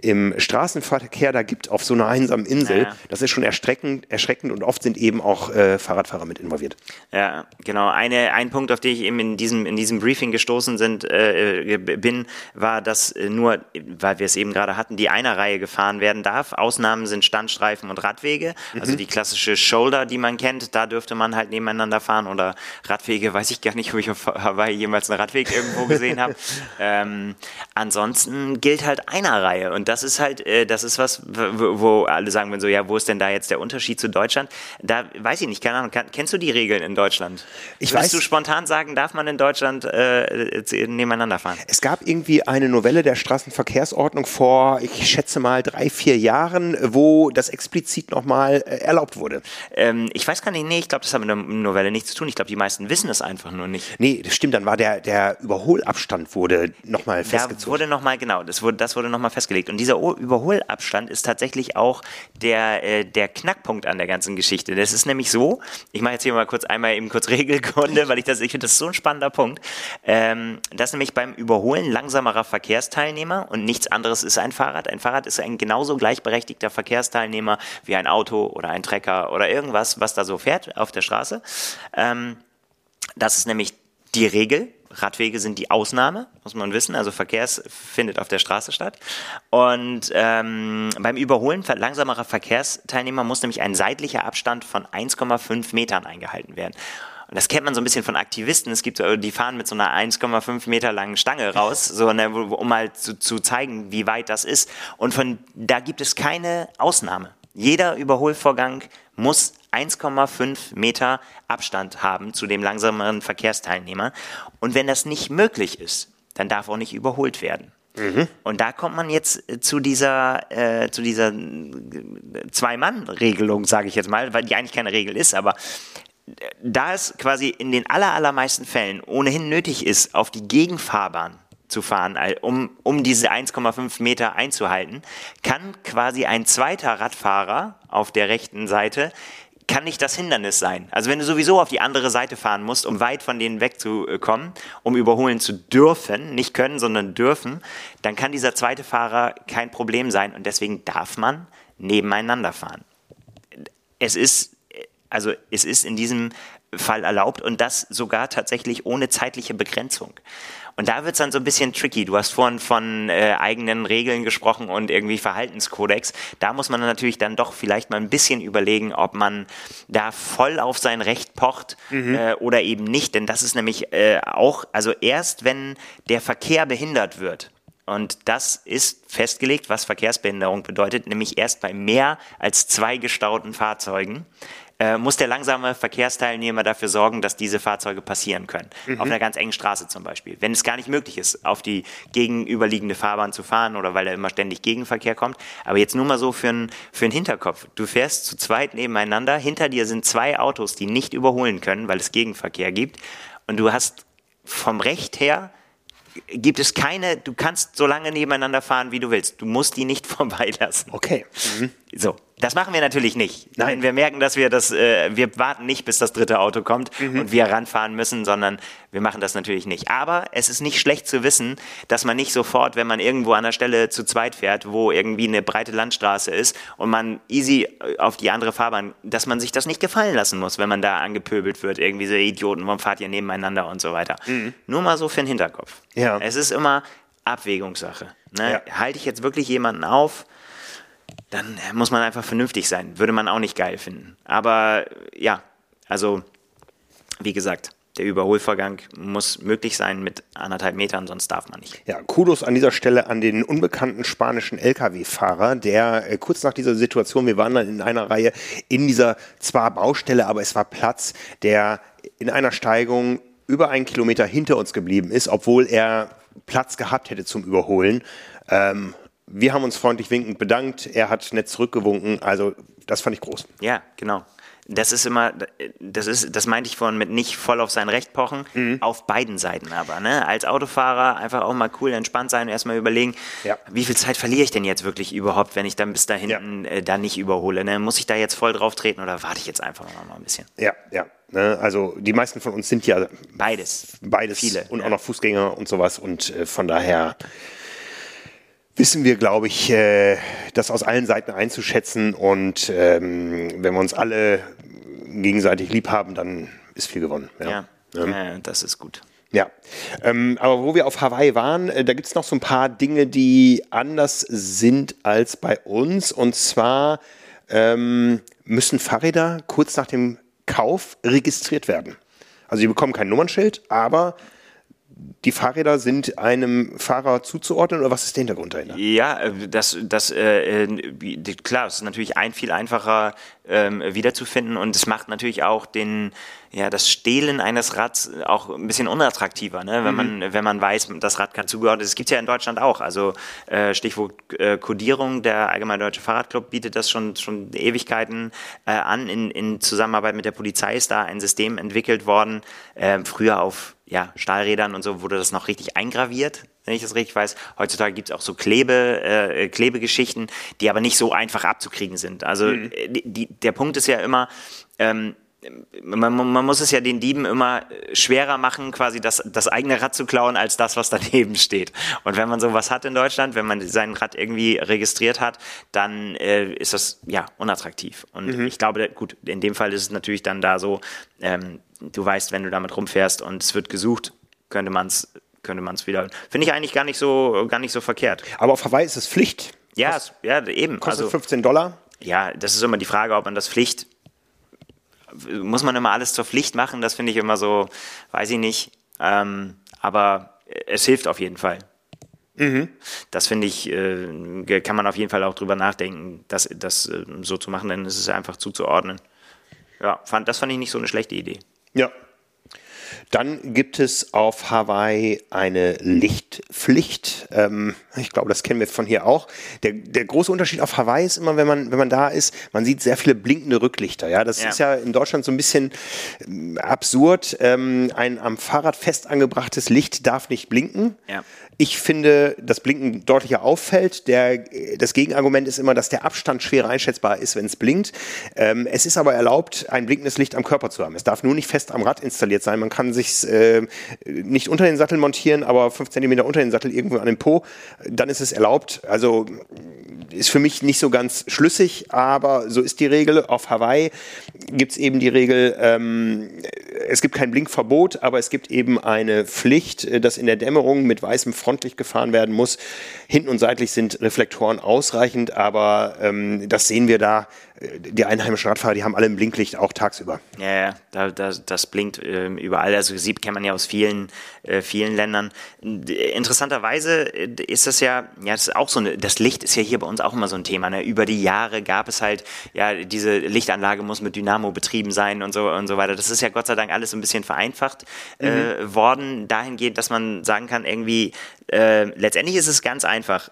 im Straßenverkehr da gibt auf so einer einsamen Insel. Ja. Das ist schon erschreckend, erschreckend und oft sind eben auch äh, Fahrradfahrer mit involviert. Ja, genau. Eine, ein Punkt, auf den ich eben in diesem, in diesem Briefing gestoßen sind, äh, bin, war, dass äh, nur, weil wir es eben gerade hatten, die Einerreihe gefahren werden darf. Ausnahmen sind Standstreifen und Radwege. Mhm. Also die klassische Shoulder, die man kennt, da dürfte man halt nebeneinander fahren. Oder Radwege, weiß ich gar nicht, ob ich auf Hawaii jemals einen Radweg irgendwo gesehen habe. ähm, ansonsten gilt halt Einerreihe. Und das ist halt, äh, das ist was, wo, alle sagen so, ja, wo ist denn da jetzt der Unterschied zu Deutschland? Da weiß ich nicht, keine Ahnung, kennst du die Regeln in Deutschland? Ich Würdest weiß. du spontan sagen, darf man in Deutschland äh, nebeneinander fahren? Es gab irgendwie eine Novelle der Straßenverkehrsordnung vor, ich schätze mal, drei, vier Jahren, wo das explizit nochmal äh, erlaubt wurde. Ähm, ich weiß gar nicht, nee, ich glaube, das hat mit der Novelle nichts zu tun. Ich glaube, die meisten wissen es einfach nur nicht. Nee, das stimmt, dann war der, der Überholabstand wurde nochmal festgezogen. Da wurde nochmal, genau, das wurde, das wurde nochmal festgelegt. Und dieser Überholabstand ist tatsächlich auch der, äh, der Knackpunkt an der ganzen Geschichte. Das ist nämlich so, ich mache jetzt hier mal kurz einmal eben kurz Regelkunde, weil ich das, ich finde, das ist so ein spannender Punkt, ähm, dass nämlich beim Überholabstand Überholen langsamerer Verkehrsteilnehmer und nichts anderes ist ein Fahrrad. Ein Fahrrad ist ein genauso gleichberechtigter Verkehrsteilnehmer wie ein Auto oder ein Trecker oder irgendwas, was da so fährt auf der Straße. Ähm, das ist nämlich die Regel. Radwege sind die Ausnahme, muss man wissen. Also Verkehr findet auf der Straße statt. Und ähm, beim Überholen langsamerer Verkehrsteilnehmer muss nämlich ein seitlicher Abstand von 1,5 Metern eingehalten werden. Und das kennt man so ein bisschen von Aktivisten. Es gibt, die fahren mit so einer 1,5 Meter langen Stange raus, so, ne, um mal zu, zu zeigen, wie weit das ist. Und von da gibt es keine Ausnahme. Jeder Überholvorgang muss 1,5 Meter Abstand haben zu dem langsameren Verkehrsteilnehmer. Und wenn das nicht möglich ist, dann darf auch nicht überholt werden. Mhm. Und da kommt man jetzt äh, zu dieser, äh, zu dieser äh, Zwei-Mann-Regelung, sage ich jetzt mal, weil die eigentlich keine Regel ist, aber da es quasi in den allermeisten Fällen ohnehin nötig ist, auf die Gegenfahrbahn zu fahren, um, um diese 1,5 Meter einzuhalten, kann quasi ein zweiter Radfahrer auf der rechten Seite kann nicht das Hindernis sein. Also wenn du sowieso auf die andere Seite fahren musst, um weit von denen wegzukommen, um überholen zu dürfen, nicht können, sondern dürfen, dann kann dieser zweite Fahrer kein Problem sein und deswegen darf man nebeneinander fahren. Es ist also es ist in diesem Fall erlaubt und das sogar tatsächlich ohne zeitliche Begrenzung. Und da wird es dann so ein bisschen tricky. Du hast vorhin von äh, eigenen Regeln gesprochen und irgendwie Verhaltenskodex. Da muss man natürlich dann doch vielleicht mal ein bisschen überlegen, ob man da voll auf sein Recht pocht mhm. äh, oder eben nicht. Denn das ist nämlich äh, auch, also erst wenn der Verkehr behindert wird, und das ist festgelegt, was Verkehrsbehinderung bedeutet, nämlich erst bei mehr als zwei gestauten Fahrzeugen äh, muss der langsame Verkehrsteilnehmer dafür sorgen, dass diese Fahrzeuge passieren können. Mhm. Auf einer ganz engen Straße zum Beispiel. Wenn es gar nicht möglich ist, auf die gegenüberliegende Fahrbahn zu fahren oder weil da immer ständig Gegenverkehr kommt. Aber jetzt nur mal so für einen für Hinterkopf. Du fährst zu zweit nebeneinander, hinter dir sind zwei Autos, die nicht überholen können, weil es Gegenverkehr gibt. Und du hast vom Recht her gibt es keine, du kannst so lange nebeneinander fahren, wie du willst. Du musst die nicht vorbeilassen. Okay. Mhm. So, Das machen wir natürlich nicht. Nein, wir merken, dass wir das, äh, wir warten nicht, bis das dritte Auto kommt mhm. und wir ranfahren müssen, sondern wir machen das natürlich nicht. Aber es ist nicht schlecht zu wissen, dass man nicht sofort, wenn man irgendwo an der Stelle zu zweit fährt, wo irgendwie eine breite Landstraße ist und man easy äh, auf die andere Fahrbahn, dass man sich das nicht gefallen lassen muss, wenn man da angepöbelt wird, irgendwie so Idioten, warum fahrt ihr nebeneinander und so weiter. Mhm. Nur mal so für den Hinterkopf. Ja. Es ist immer Abwägungssache. Ne? Ja. Halte ich jetzt wirklich jemanden auf? Dann muss man einfach vernünftig sein. Würde man auch nicht geil finden. Aber ja, also wie gesagt, der Überholvorgang muss möglich sein mit anderthalb Metern, sonst darf man nicht. Ja, Kudos an dieser Stelle an den unbekannten spanischen Lkw-Fahrer, der äh, kurz nach dieser Situation, wir waren dann in einer Reihe in dieser zwar Baustelle, aber es war Platz, der in einer Steigung über einen Kilometer hinter uns geblieben ist, obwohl er Platz gehabt hätte zum Überholen. Ähm, wir haben uns freundlich winkend bedankt, er hat nett zurückgewunken, also das fand ich groß. Ja, genau. Das ist immer, das ist, das meinte ich vorhin mit nicht voll auf sein Recht pochen, mhm. auf beiden Seiten aber. Ne? Als Autofahrer einfach auch mal cool, entspannt sein und erstmal überlegen, ja. wie viel Zeit verliere ich denn jetzt wirklich überhaupt, wenn ich dann bis da hinten ja. äh, da nicht überhole. Ne? Muss ich da jetzt voll drauf treten oder warte ich jetzt einfach noch mal ein bisschen? Ja, ja. Ne? Also die meisten von uns sind ja beides. Beides. Viele. Und ja. auch noch Fußgänger und sowas und äh, von daher wissen wir, glaube ich, äh, das aus allen Seiten einzuschätzen. Und ähm, wenn wir uns alle gegenseitig lieb haben, dann ist viel gewonnen. Ja, ja. ja das ist gut. Ja, ähm, aber wo wir auf Hawaii waren, äh, da gibt es noch so ein paar Dinge, die anders sind als bei uns. Und zwar ähm, müssen Fahrräder kurz nach dem Kauf registriert werden. Also sie bekommen kein Nummernschild, aber die Fahrräder sind einem Fahrer zuzuordnen oder was ist der Hintergrund dahinter? Ja, äh, das, das äh, äh klar, es ist natürlich ein viel einfacher ähm, wiederzufinden und es macht natürlich auch den, ja, das Stehlen eines Rads auch ein bisschen unattraktiver, ne? wenn, mhm. man, wenn man weiß, das Rad kann zugeordnet. Das gibt es ja in Deutschland auch. Also äh, Stichwort äh, Codierung, der Allgemeine Deutsche Fahrradclub bietet das schon, schon Ewigkeiten äh, an. In, in Zusammenarbeit mit der Polizei ist da ein System entwickelt worden, äh, früher auf ja, Stahlrädern und so wurde das noch richtig eingraviert, wenn ich das richtig weiß. Heutzutage gibt es auch so Klebe, äh, Klebegeschichten, die aber nicht so einfach abzukriegen sind. Also mhm. Äh, die, der Punkt ist ja immer, ähm, man, man, muss es ja den Dieben immer schwerer machen, quasi das, das eigene Rad zu klauen, als das, was daneben steht. Und wenn man sowas hat in Deutschland, wenn man sein Rad irgendwie registriert hat, dann äh, ist das ja unattraktiv. Und mhm. ich glaube, gut, in dem Fall ist es natürlich dann da so, ähm, du weißt, wenn du damit rumfährst und es wird gesucht, könnte man es könnte man es wieder. Finde ich eigentlich gar nicht so gar nicht so verkehrt. Aber auf Hawaii ist es Pflicht. Ja, Kost, ja eben. Kostet also, 15 Dollar. Ja, das ist immer die Frage, ob man das Pflicht muss man immer alles zur Pflicht machen. Das finde ich immer so, weiß ich nicht. Ähm, aber es hilft auf jeden Fall. Mhm. Das finde ich, äh, kann man auf jeden Fall auch drüber nachdenken, das, das äh, so zu machen, denn es ist einfach zuzuordnen. Ja, fand, das fand ich nicht so eine schlechte Idee. Ja. Dann gibt es auf Hawaii eine Lichtpflicht. Ähm, ich glaube, das kennen wir von hier auch. Der, der, große Unterschied auf Hawaii ist immer, wenn man, wenn man da ist, man sieht sehr viele blinkende Rücklichter. Ja, das ja. ist ja in Deutschland so ein bisschen ähm, absurd. Ähm, ein am Fahrrad fest angebrachtes Licht darf nicht blinken. Ja. Ich finde, das Blinken deutlicher auffällt. Der, das Gegenargument ist immer, dass der Abstand schwer einschätzbar ist, wenn es blinkt. Ähm, es ist aber erlaubt, ein blinkendes Licht am Körper zu haben. Es darf nur nicht fest am Rad installiert sein. Man kann sich äh, nicht unter den Sattel montieren, aber fünf Zentimeter unter den Sattel irgendwo an den Po. Dann ist es erlaubt. Also ist für mich nicht so ganz schlüssig, aber so ist die Regel. Auf Hawaii gibt es eben die Regel, ähm, es gibt kein Blinkverbot, aber es gibt eben eine Pflicht, äh, dass in der Dämmerung mit weißem Front Frontlicht gefahren werden muss. Hinten und seitlich sind Reflektoren ausreichend, aber ähm, das sehen wir da. Die einheimischen Radfahrer, die haben alle ein Blinklicht auch tagsüber. Ja, da, da, das blinkt äh, überall. Also sieht kennt man ja aus vielen, äh, vielen Ländern. Interessanterweise äh, ist das ja, ja, das ist auch so eine, das Licht ist ja hier bei uns auch immer so ein Thema. Ne? Über die Jahre gab es halt, ja, diese Lichtanlage muss mit Dynamo betrieben sein und so und so weiter. Das ist ja Gott sei Dank alles ein bisschen vereinfacht äh, mhm. worden, dahingehend, dass man sagen kann, irgendwie äh, letztendlich ist es ganz einfach.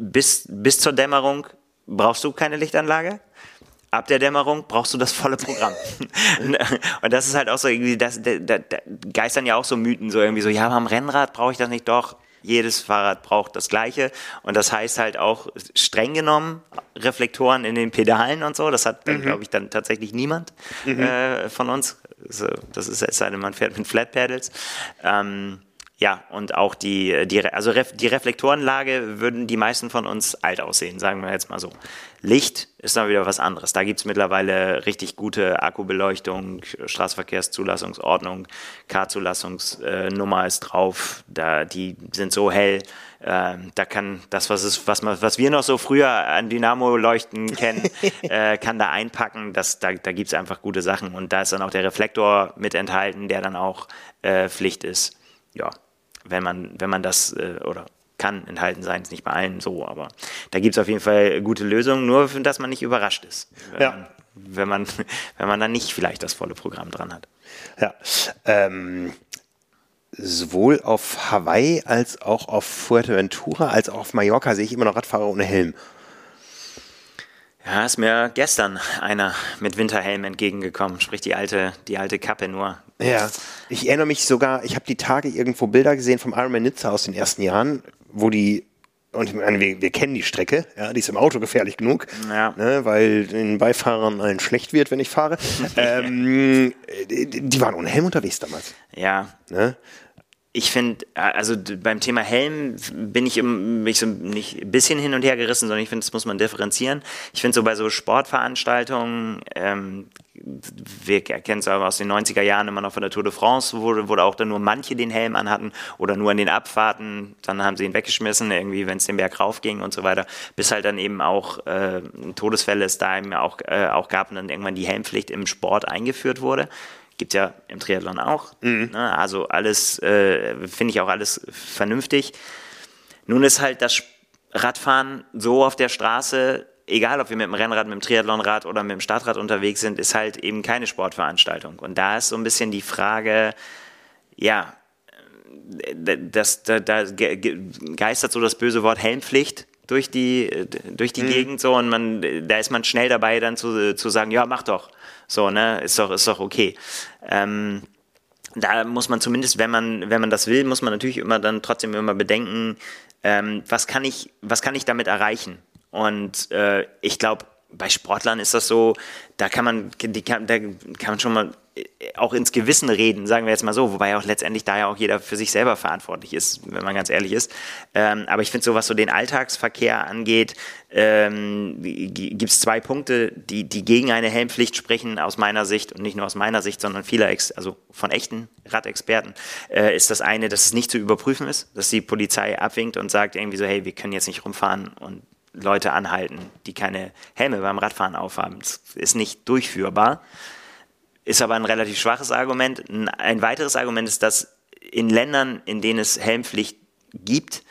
Bis, bis zur Dämmerung brauchst du keine Lichtanlage. Ab der Dämmerung brauchst du das volle Programm. und das ist halt auch so irgendwie, das, da, da, geistern ja auch so Mythen, so irgendwie so, ja, am Rennrad brauche ich das nicht doch. Jedes Fahrrad braucht das Gleiche. Und das heißt halt auch streng genommen Reflektoren in den Pedalen und so. Das hat, mhm. glaube ich, dann tatsächlich niemand mhm. äh, von uns. Das ist es sei denn, man fährt mit Flat Pedals. Ähm, ja, und auch die, die, also die Reflektorenlage würden die meisten von uns alt aussehen, sagen wir jetzt mal so. Licht ist dann wieder was anderes. Da gibt's mittlerweile richtig gute Akkubeleuchtung, Straßenverkehrszulassungsordnung, K-Zulassungsnummer ist drauf, da, die sind so hell. Äh, da kann das, was, ist, was, man, was wir noch so früher an Dynamo-Leuchten kennen, äh, kann da einpacken. Das, da da gibt's einfach gute Sachen. Und da ist dann auch der Reflektor mit enthalten, der dann auch äh, Pflicht ist. Ja, wenn man, wenn man das äh, oder kann enthalten sein, ist nicht bei allen so, aber da gibt es auf jeden Fall gute Lösungen, nur dass man nicht überrascht ist. Wenn, ja. man, wenn, man, wenn man dann nicht vielleicht das volle Programm dran hat. Ja. Ähm, sowohl auf Hawaii als auch auf Fuerteventura als auch auf Mallorca sehe ich immer noch Radfahrer ohne Helm. Ja, ist mir gestern einer mit Winterhelm entgegengekommen, sprich die alte, die alte Kappe nur. Ja, ich erinnere mich sogar, ich habe die Tage irgendwo Bilder gesehen vom Ironman Nizza aus den ersten Jahren, wo die und ich meine, wir, wir, kennen die Strecke, ja, die ist im Auto gefährlich genug, ja. ne, weil den Beifahrern allen schlecht wird, wenn ich fahre. ähm, die, die, waren ohne Helm unterwegs damals. Ja. Ne? ich finde, also beim Thema Helm bin ich, im, bin ich so nicht ein bisschen hin und her gerissen, sondern ich finde, das muss man differenzieren. Ich finde so bei so Sportveranstaltungen, ähm, wir kennen es aber aus den 90er Jahren immer noch von der Tour de France, wo, wo auch dann nur manche den Helm anhatten oder nur an den Abfahrten, dann haben sie ihn weggeschmissen, irgendwie, wenn es den Berg rauf ging und so weiter, bis halt dann eben auch äh, Todesfälle es da eben auch, äh, auch gab und dann irgendwann die Helmpflicht im Sport eingeführt wurde. Gibt ja im Triathlon auch. Mhm. Ne? Also alles, äh, finde ich auch alles vernünftig. Nun ist halt das Radfahren so auf der Straße, egal ob wir mit dem Rennrad, mit dem Triathlonrad oder mit dem Startrad unterwegs sind, ist halt eben keine Sportveranstaltung. Und da ist so ein bisschen die Frage, ja, das, da, da geistert so das böse Wort Helmpflicht durch die, durch die mhm. Gegend so und man, da ist man schnell dabei dann zu, zu sagen, ja, mach doch. So, ne, ist doch, ist doch okay. Ähm, da muss man zumindest, wenn man, wenn man das will, muss man natürlich immer dann trotzdem immer bedenken, ähm, was kann ich, was kann ich damit erreichen? Und äh, ich glaube, bei Sportlern ist das so, da kann man, die kann, da kann man schon mal äh, auch ins Gewissen reden, sagen wir jetzt mal so, wobei auch letztendlich da ja auch jeder für sich selber verantwortlich ist, wenn man ganz ehrlich ist. Ähm, aber ich finde so, was so den Alltagsverkehr angeht, ähm, gibt es zwei Punkte, die, die gegen eine Helmpflicht sprechen aus meiner Sicht und nicht nur aus meiner Sicht, sondern vieler, Ex also von echten Radexperten, äh, ist das eine, dass es nicht zu überprüfen ist, dass die Polizei abwinkt und sagt irgendwie so, hey, wir können jetzt nicht rumfahren und Leute anhalten, die keine Helme beim Radfahren aufhaben. Das ist nicht durchführbar. Ist aber ein relativ schwaches Argument. Ein weiteres Argument ist, dass in Ländern, in denen es Helmpflicht gibt,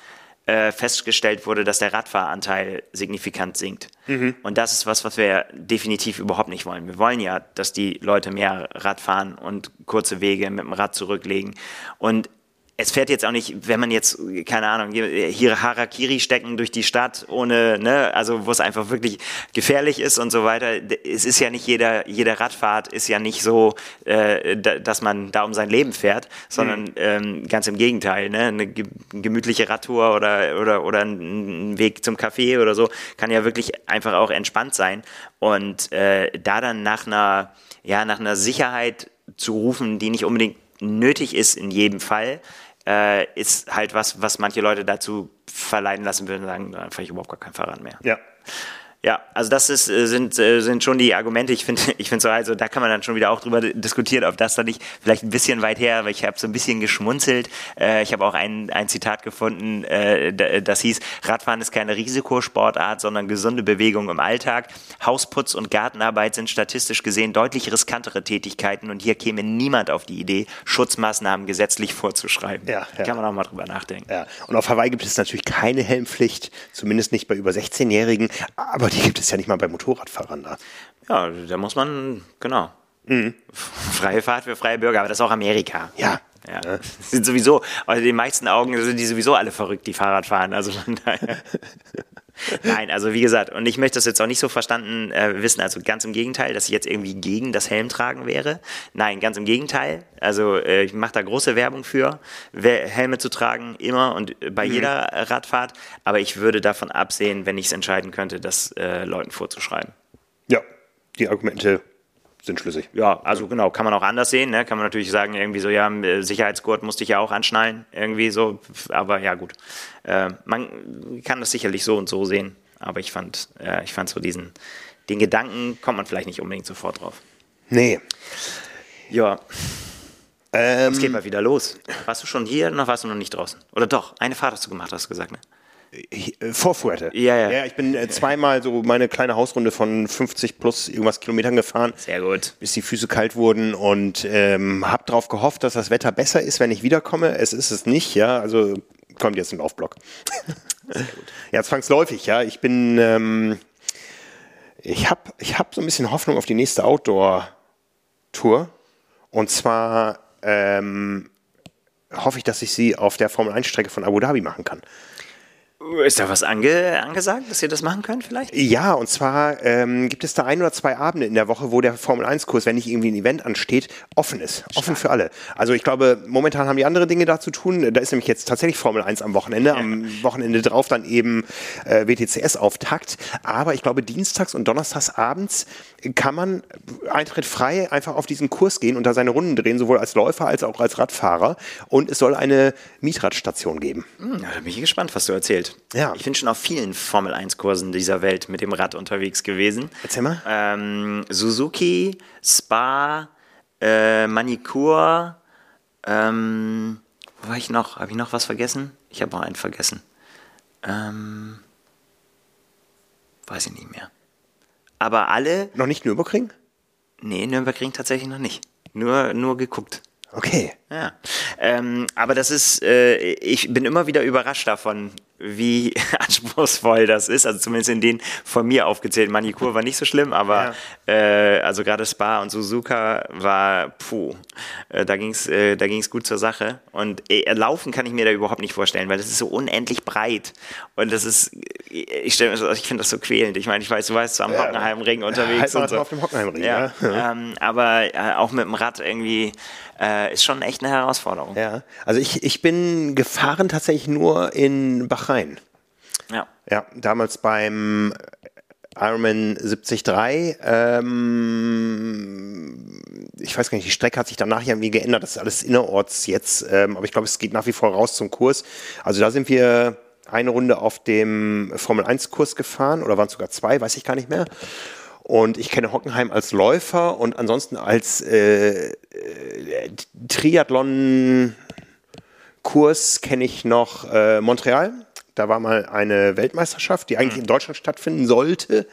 äh, festgestellt wurde, dass der Radfahranteil signifikant sinkt. Mhm. Und das ist was, was wir definitiv überhaupt nicht wollen. Wir wollen ja, dass die Leute mehr Rad fahren und kurze Wege mit dem Rad zurücklegen. Und es fährt jetzt auch nicht, wenn man jetzt, keine Ahnung, hier Harakiri stecken durch die Stadt ohne, ne, also wo es einfach wirklich gefährlich ist und so weiter. Es ist ja nicht jeder, jede Radfahrt ist ja nicht so, äh, dass man da um sein Leben fährt, sondern mhm. ähm, ganz im Gegenteil, ne, eine gemütliche Radtour oder, oder, oder ein Weg zum Café oder so kann ja wirklich einfach auch entspannt sein und äh, da dann nach einer, ja, nach einer Sicherheit zu rufen, die nicht unbedingt nötig ist in jedem Fall, äh, ist halt was, was manche Leute dazu verleiten lassen würden, sagen, dann fahre ich überhaupt gar kein Fahrrad mehr. Ja. Ja, also das ist, äh, sind, äh, sind schon die Argumente. Ich finde, ich finde so, also da kann man dann schon wieder auch drüber diskutieren, ob das da nicht vielleicht ein bisschen weit her, weil ich habe so ein bisschen geschmunzelt. Äh, ich habe auch ein, ein Zitat gefunden, das hieß, Radfahren ist keine Risikosportart, sondern gesunde Bewegung im Alltag. Hausputz und Gartenarbeit sind statistisch gesehen deutlich riskantere Tätigkeiten und hier käme niemand auf die Idee, Schutzmaßnahmen gesetzlich vorzuschreiben. Ja, ja. Kann man auch mal drüber nachdenken. Ja. Und auf Hawaii gibt es natürlich keine Helmpflicht, zumindest nicht bei über 16-Jährigen, aber die die gibt es ja nicht mal bei Motorradfahrern da. Ja, da muss man, genau. Mhm. Freie Fahrt für freie Bürger, aber das ist auch Amerika. Ja. Ja. ja. Sind sowieso, also in den meisten Augen sind die sowieso alle verrückt, die Fahrrad fahren. Also von daher. Nein, also wie gesagt, und ich möchte das jetzt auch nicht so verstanden äh, wissen, also ganz im Gegenteil, dass ich jetzt irgendwie gegen das Helmtragen wäre. Nein, ganz im Gegenteil. Also äh, ich mache da große Werbung für, Helme zu tragen, immer und bei mhm. jeder Radfahrt. Aber ich würde davon absehen, wenn ich es entscheiden könnte, das äh, Leuten vorzuschreiben. Ja, die Argumente sind schlüssig. Ja, also genau, kann man auch anders sehen. Ne? Kann man natürlich sagen, irgendwie so, ja, Sicherheitsgurt musste ich ja auch anschnallen, irgendwie so. Aber ja, gut. Äh, man kann das sicherlich so und so sehen. Aber ich fand, äh, ich fand so diesen, den Gedanken kommt man vielleicht nicht unbedingt sofort drauf. Nee. Ja. Ähm, es geht mal wieder los. Warst du schon hier noch warst du noch nicht draußen? Oder doch? Eine Fahrt hast du gemacht, hast du gesagt, ne? Äh, vor Fuerte. Ja, ja. ja ich bin äh, zweimal so meine kleine Hausrunde von 50 plus irgendwas Kilometern gefahren. Sehr gut. Bis die Füße kalt wurden und ähm, habe darauf gehofft, dass das Wetter besser ist, wenn ich wiederkomme. Es ist es nicht, ja. Also kommt jetzt ein Laufblock. Sehr gut. Ja, zwangsläufig, ja. Ich bin, ähm, ich habe ich hab so ein bisschen Hoffnung auf die nächste Outdoor-Tour. Und zwar ähm, hoffe ich, dass ich sie auf der Formel-1-Strecke von Abu Dhabi machen kann. Ist da was ange angesagt, dass ihr das machen könnt vielleicht? Ja, und zwar ähm, gibt es da ein oder zwei Abende in der Woche, wo der Formel-1-Kurs, wenn nicht irgendwie ein Event ansteht, offen ist. Stark. Offen für alle. Also ich glaube, momentan haben die andere Dinge da zu tun. Da ist nämlich jetzt tatsächlich Formel 1 am Wochenende. Ja. Am Wochenende drauf dann eben äh, WTCS-Auftakt. Aber ich glaube, dienstags und donnerstags abends kann man Eintritt frei einfach auf diesen Kurs gehen und da seine Runden drehen, sowohl als Läufer als auch als Radfahrer. Und es soll eine Mietradstation geben. Hm, da bin ich gespannt, was du erzählst. Ja. Ich bin schon auf vielen Formel-1-Kursen dieser Welt mit dem Rad unterwegs gewesen. Erzähl mal. Ähm, Suzuki, Spa, äh, Manikur, ähm, wo war ich noch? Habe ich noch was vergessen? Ich habe noch einen vergessen. Ähm, weiß ich nicht mehr. Aber alle. Noch nicht Nürburgring? Nee, Nürburgring tatsächlich noch nicht. Nur, nur geguckt. Okay. Ja. Ähm, aber das ist, äh, ich bin immer wieder überrascht davon, wie anspruchsvoll das ist. Also zumindest in den von mir aufgezählten Manikur war nicht so schlimm, aber ja. äh, also gerade Spa und Suzuka war puh, äh, da ging's, äh, da ging's gut zur Sache. Und äh, laufen kann ich mir da überhaupt nicht vorstellen, weil das ist so unendlich breit und das ist, ich stelle mir, ich finde das so quälend. Ich meine, ich weiß, du weißt, so am ja. Hockenheimring unterwegs halt und so. auf dem Hockenheimring. Ja. ja. Ähm, aber äh, auch mit dem Rad irgendwie äh, ist schon echt eine Herausforderung. Ja, also ich, ich bin gefahren tatsächlich nur in Bahrain. Ja. Ja, damals beim Ironman 73. Ähm, ich weiß gar nicht, die Strecke hat sich danach irgendwie geändert. Das ist alles innerorts jetzt. Ähm, aber ich glaube, es geht nach wie vor raus zum Kurs. Also da sind wir eine Runde auf dem Formel 1 Kurs gefahren oder waren es sogar zwei, weiß ich gar nicht mehr. Und ich kenne Hockenheim als Läufer und ansonsten als äh, äh, Triathlon-Kurs kenne ich noch äh, Montreal. Da war mal eine Weltmeisterschaft, die eigentlich mhm. in Deutschland stattfinden sollte,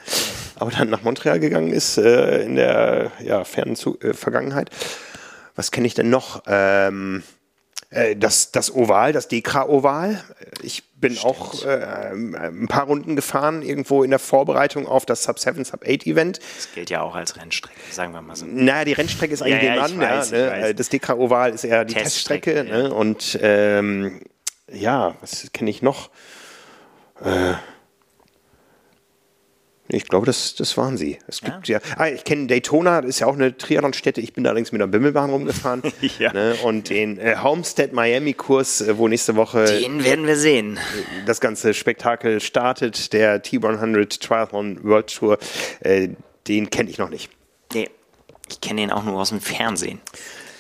aber dann nach Montreal gegangen ist äh, in der ja, fernen Zu äh, Vergangenheit. Was kenne ich denn noch? Ähm, äh, das, das Oval, das Dekra-Oval. Ich bin Stimmt. auch äh, ein paar Runden gefahren, irgendwo in der Vorbereitung auf das Sub 7, Sub 8 Event. Das gilt ja auch als Rennstrecke, sagen wir mal so. Naja, die Rennstrecke ist eigentlich ja, ja, an. Weiß, ja, ne? Das Dekra-Oval ist eher die Teststrecke. Teststrecke ne? Und ähm, ja, was kenne ich noch? Äh, ich glaube, das, das waren sie. Es gibt ja, ah, ich kenne Daytona, das ist ja auch eine Triathlon-Stätte. Ich bin allerdings mit einer Bimmelbahn rumgefahren. ja. ne, und den äh, Homestead Miami-Kurs, äh, wo nächste Woche. Den werden wir sehen. Das ganze Spektakel startet, der T100 Triathlon World Tour. Äh, den kenne ich noch nicht. Nee, ich kenne den auch nur aus dem Fernsehen.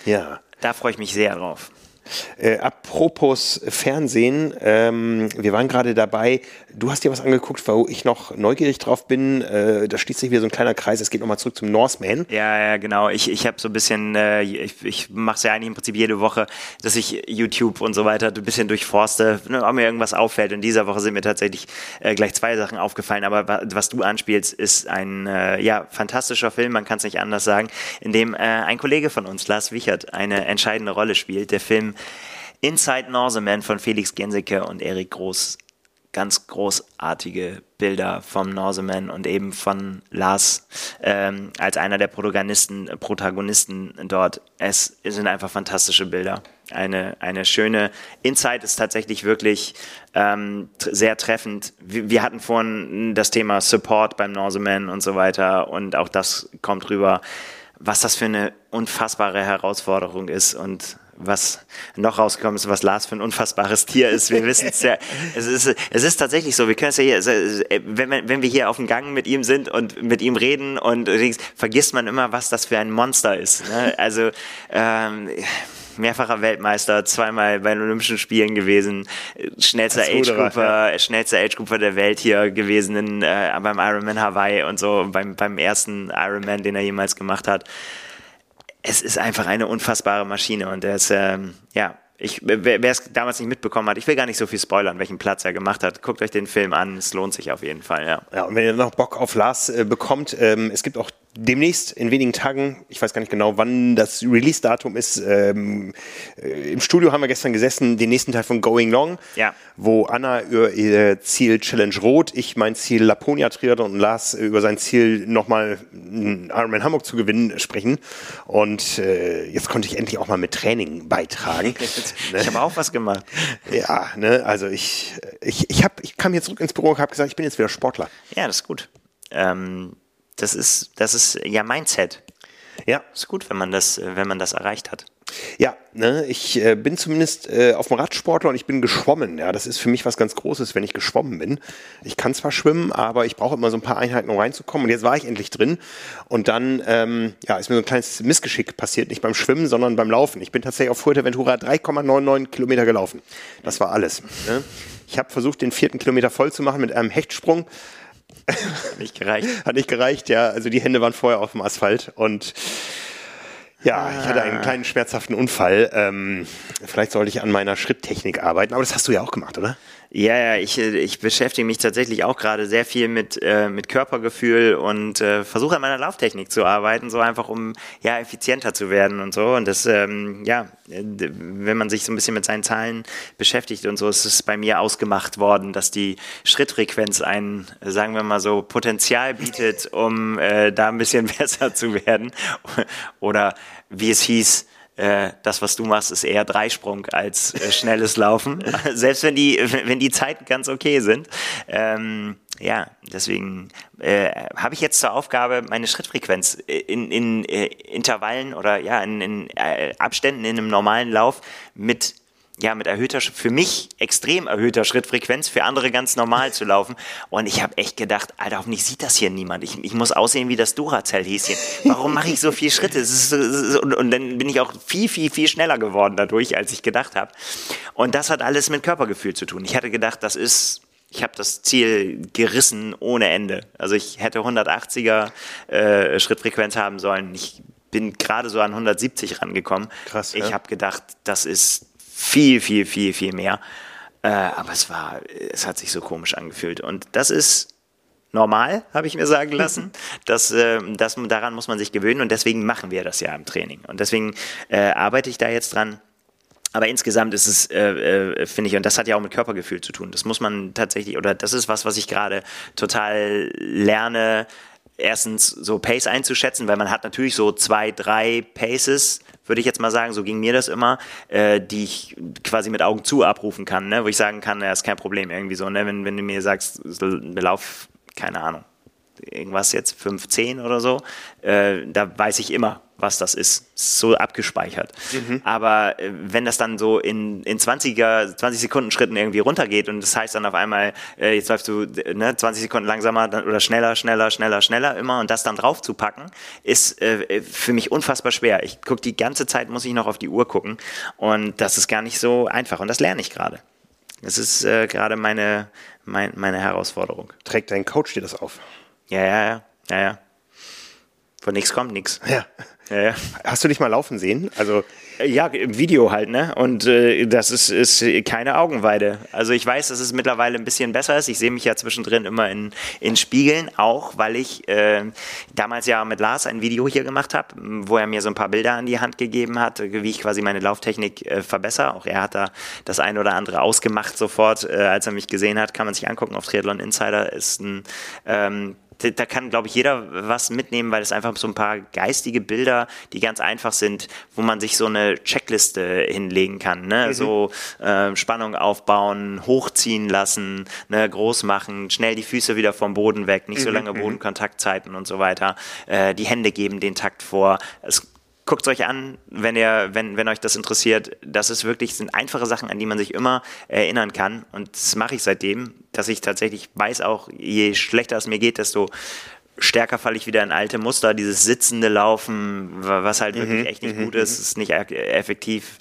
Ja. Da freue ich mich sehr drauf. Äh, apropos Fernsehen, ähm, wir waren gerade dabei, du hast dir was angeguckt, wo ich noch neugierig drauf bin. Äh, da schließt sich wieder so ein kleiner Kreis. Es geht nochmal zurück zum Norseman. Ja, ja, genau. Ich, ich habe so ein bisschen, äh, ich, ich mache es ja eigentlich im Prinzip jede Woche, dass ich YouTube und so weiter ein bisschen durchforste, ne, ob mir irgendwas auffällt. In dieser Woche sind mir tatsächlich äh, gleich zwei Sachen aufgefallen. Aber was du anspielst, ist ein äh, ja, fantastischer Film, man kann es nicht anders sagen, in dem äh, ein Kollege von uns, Lars Wichert, eine entscheidende Rolle spielt. Der Film Inside Norseman von Felix Gensicke und Erik Groß. Ganz großartige Bilder vom Norseman und eben von Lars ähm, als einer der Protagonisten, Protagonisten dort. Es sind einfach fantastische Bilder. eine, eine schöne Insight ist tatsächlich wirklich ähm, sehr treffend. Wir, wir, hatten vorhin das Thema Support beim Norseman und so weiter und auch das kommt rüber, was das für eine unfassbare Herausforderung ist und was noch rausgekommen ist, was Lars für ein unfassbares Tier ist. Wir wissen es ja. Es ist, es ist tatsächlich so. Wir können es ja hier, wenn, wenn wir hier auf dem Gang mit ihm sind und mit ihm reden und vergisst man immer, was das für ein Monster ist. Ne? Also ähm, mehrfacher Weltmeister, zweimal bei den Olympischen Spielen gewesen, schnellster Age-Grupper, ja. schnellster Age-Grupper der Welt hier gewesen in, äh, beim Ironman Hawaii und so, beim, beim ersten Ironman, den er jemals gemacht hat. Es ist einfach eine unfassbare Maschine und er ist, ähm, ja, ich, wer es damals nicht mitbekommen hat, ich will gar nicht so viel spoilern, welchen Platz er gemacht hat. Guckt euch den Film an, es lohnt sich auf jeden Fall, ja. Ja, und wenn ihr noch Bock auf Lars äh, bekommt, ähm, es gibt auch demnächst in wenigen Tagen, ich weiß gar nicht genau, wann das Release-Datum ist. Ähm, äh, Im Studio haben wir gestern gesessen, den nächsten Teil von Going Long, ja. wo Anna über ihr Ziel Challenge Rot, ich mein Ziel Laponia Triathlon und Lars über sein Ziel nochmal Ironman Hamburg zu gewinnen sprechen. Und äh, jetzt konnte ich endlich auch mal mit Training beitragen. Ich habe auch was gemacht. Ja, ne, also ich, ich, ich, hab, ich kam hier zurück ins Büro und habe gesagt, ich bin jetzt wieder Sportler. Ja, das ist gut. Ähm das ist, das ist ja Mindset. Ja. Ist gut, wenn man das, wenn man das erreicht hat. Ja, ne, ich äh, bin zumindest äh, auf dem Radsportler und ich bin geschwommen. Ja, das ist für mich was ganz Großes, wenn ich geschwommen bin. Ich kann zwar schwimmen, aber ich brauche immer so ein paar Einheiten, um reinzukommen. Und jetzt war ich endlich drin. Und dann ähm, ja, ist mir so ein kleines Missgeschick passiert, nicht beim Schwimmen, sondern beim Laufen. Ich bin tatsächlich auf Fuerteventura 3,99 Kilometer gelaufen. Das war alles. Ne? Ich habe versucht, den vierten Kilometer voll zu machen mit einem Hechtsprung. Hat nicht gereicht. Hat nicht gereicht, ja. Also die Hände waren vorher auf dem Asphalt und ja, ich hatte einen kleinen schmerzhaften Unfall. Ähm, vielleicht sollte ich an meiner Schritttechnik arbeiten, aber das hast du ja auch gemacht, oder? Ja, ja, ich, ich beschäftige mich tatsächlich auch gerade sehr viel mit, äh, mit Körpergefühl und äh, versuche an meiner Lauftechnik zu arbeiten, so einfach um ja effizienter zu werden und so. Und das, ähm, ja, wenn man sich so ein bisschen mit seinen Zahlen beschäftigt und so, ist es bei mir ausgemacht worden, dass die Schrittfrequenz ein, sagen wir mal so, Potenzial bietet, um äh, da ein bisschen besser zu werden. Oder wie es hieß, äh, das, was du machst, ist eher Dreisprung als äh, schnelles Laufen. Selbst wenn die, wenn die Zeiten ganz okay sind. Ähm, ja, deswegen äh, habe ich jetzt zur Aufgabe, meine Schrittfrequenz in, in äh, Intervallen oder ja, in, in äh, Abständen in einem normalen Lauf mit ja, mit erhöhter, für mich extrem erhöhter Schrittfrequenz, für andere ganz normal zu laufen. Und ich habe echt gedacht, Alter, hoffentlich sieht das hier niemand. Ich, ich muss aussehen wie das Duracell-Häschen. Warum mache ich so viel Schritte? So, und, und, dann bin ich auch viel, viel, viel schneller geworden dadurch, als ich gedacht habe. Und das hat alles mit Körpergefühl zu tun. Ich hatte gedacht, das ist ich habe das Ziel gerissen ohne Ende. Also ich hätte 180er äh, Schrittfrequenz haben sollen. Ich bin gerade so an 170 rangekommen. Krass. Ich ja? habe gedacht, das ist viel, viel, viel, viel mehr. Äh, aber es war, es hat sich so komisch angefühlt. Und das ist normal, habe ich mir sagen lassen. Das, äh, das, daran muss man sich gewöhnen und deswegen machen wir das ja im Training. Und deswegen äh, arbeite ich da jetzt dran. Aber insgesamt ist es, äh, äh, finde ich, und das hat ja auch mit Körpergefühl zu tun. Das muss man tatsächlich, oder das ist was, was ich gerade total lerne, erstens so Pace einzuschätzen, weil man hat natürlich so zwei, drei Paces, würde ich jetzt mal sagen, so ging mir das immer, äh, die ich quasi mit Augen zu abrufen kann, ne? wo ich sagen kann, ja, ist kein Problem irgendwie so, ne? wenn, wenn du mir sagst, Lauf, keine Ahnung, irgendwas jetzt 510 oder so, äh, da weiß ich immer, was das ist. So abgespeichert. Mhm. Aber äh, wenn das dann so in, in 20er, 20 Sekunden Schritten irgendwie runtergeht und das heißt dann auf einmal, äh, jetzt läufst du ne, 20 Sekunden langsamer dann, oder schneller, schneller, schneller, schneller immer und das dann drauf zu packen, ist äh, für mich unfassbar schwer. Ich gucke die ganze Zeit, muss ich noch auf die Uhr gucken und das ist gar nicht so einfach und das lerne ich gerade. Das ist äh, gerade meine, mein, meine Herausforderung. Trägt dein Coach dir das auf? Ja, ja, ja, ja, ja. Von nichts kommt nichts. Ja. Ja, ja. Hast du dich mal laufen sehen? Also ja, im Video halt, ne? Und äh, das ist, ist keine Augenweide. Also ich weiß, dass es mittlerweile ein bisschen besser ist. Ich sehe mich ja zwischendrin immer in, in Spiegeln, auch weil ich äh, damals ja mit Lars ein Video hier gemacht habe, wo er mir so ein paar Bilder an die Hand gegeben hat, wie ich quasi meine Lauftechnik äh, verbessere. Auch er hat da das ein oder andere ausgemacht sofort, äh, als er mich gesehen hat. Kann man sich angucken auf Triathlon Insider. Ist ein ähm, da kann, glaube ich, jeder was mitnehmen, weil es einfach so ein paar geistige Bilder, die ganz einfach sind, wo man sich so eine Checkliste hinlegen kann. Ne? Mhm. So äh, Spannung aufbauen, hochziehen lassen, ne? groß machen, schnell die Füße wieder vom Boden weg, nicht so mhm, lange mhm. Bodenkontaktzeiten und so weiter. Äh, die Hände geben den Takt vor. Es guckt es euch an, wenn ihr, wenn, wenn euch das interessiert. Das ist wirklich, sind einfache Sachen, an die man sich immer erinnern kann. Und das mache ich seitdem, dass ich tatsächlich weiß auch, je schlechter es mir geht, desto stärker falle ich wieder in alte Muster, dieses sitzende Laufen, was halt wirklich mhm, echt nicht mhm, gut ist, mhm. ist nicht effektiv,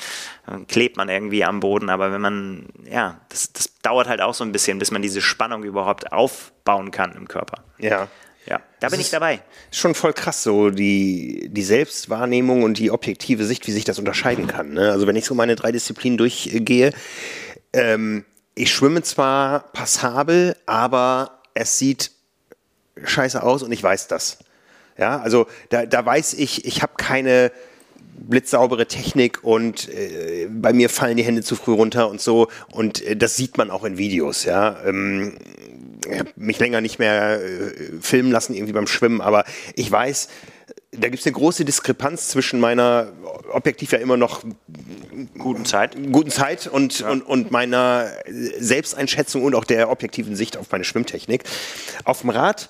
klebt man irgendwie am Boden, aber wenn man, ja, das, das dauert halt auch so ein bisschen, bis man diese Spannung überhaupt aufbauen kann im Körper. Ja. Ja, da bin ich dabei. Schon voll krass, so die, die Selbstwahrnehmung und die objektive Sicht, wie sich das unterscheiden kann. Ne? Also wenn ich so meine drei Disziplinen durchgehe, ähm, ich schwimme zwar passabel, aber es sieht scheiße aus und ich weiß das. Ja, also da, da weiß ich, ich habe keine blitzsaubere Technik und äh, bei mir fallen die Hände zu früh runter und so und äh, das sieht man auch in Videos, ja. Ähm, habe mich länger nicht mehr äh, filmen lassen irgendwie beim Schwimmen, aber ich weiß, da gibt es eine große Diskrepanz zwischen meiner objektiv ja immer noch guten Zeit, guten Zeit und, ja. und, und meiner Selbsteinschätzung und auch der objektiven Sicht auf meine Schwimmtechnik. Auf dem Rad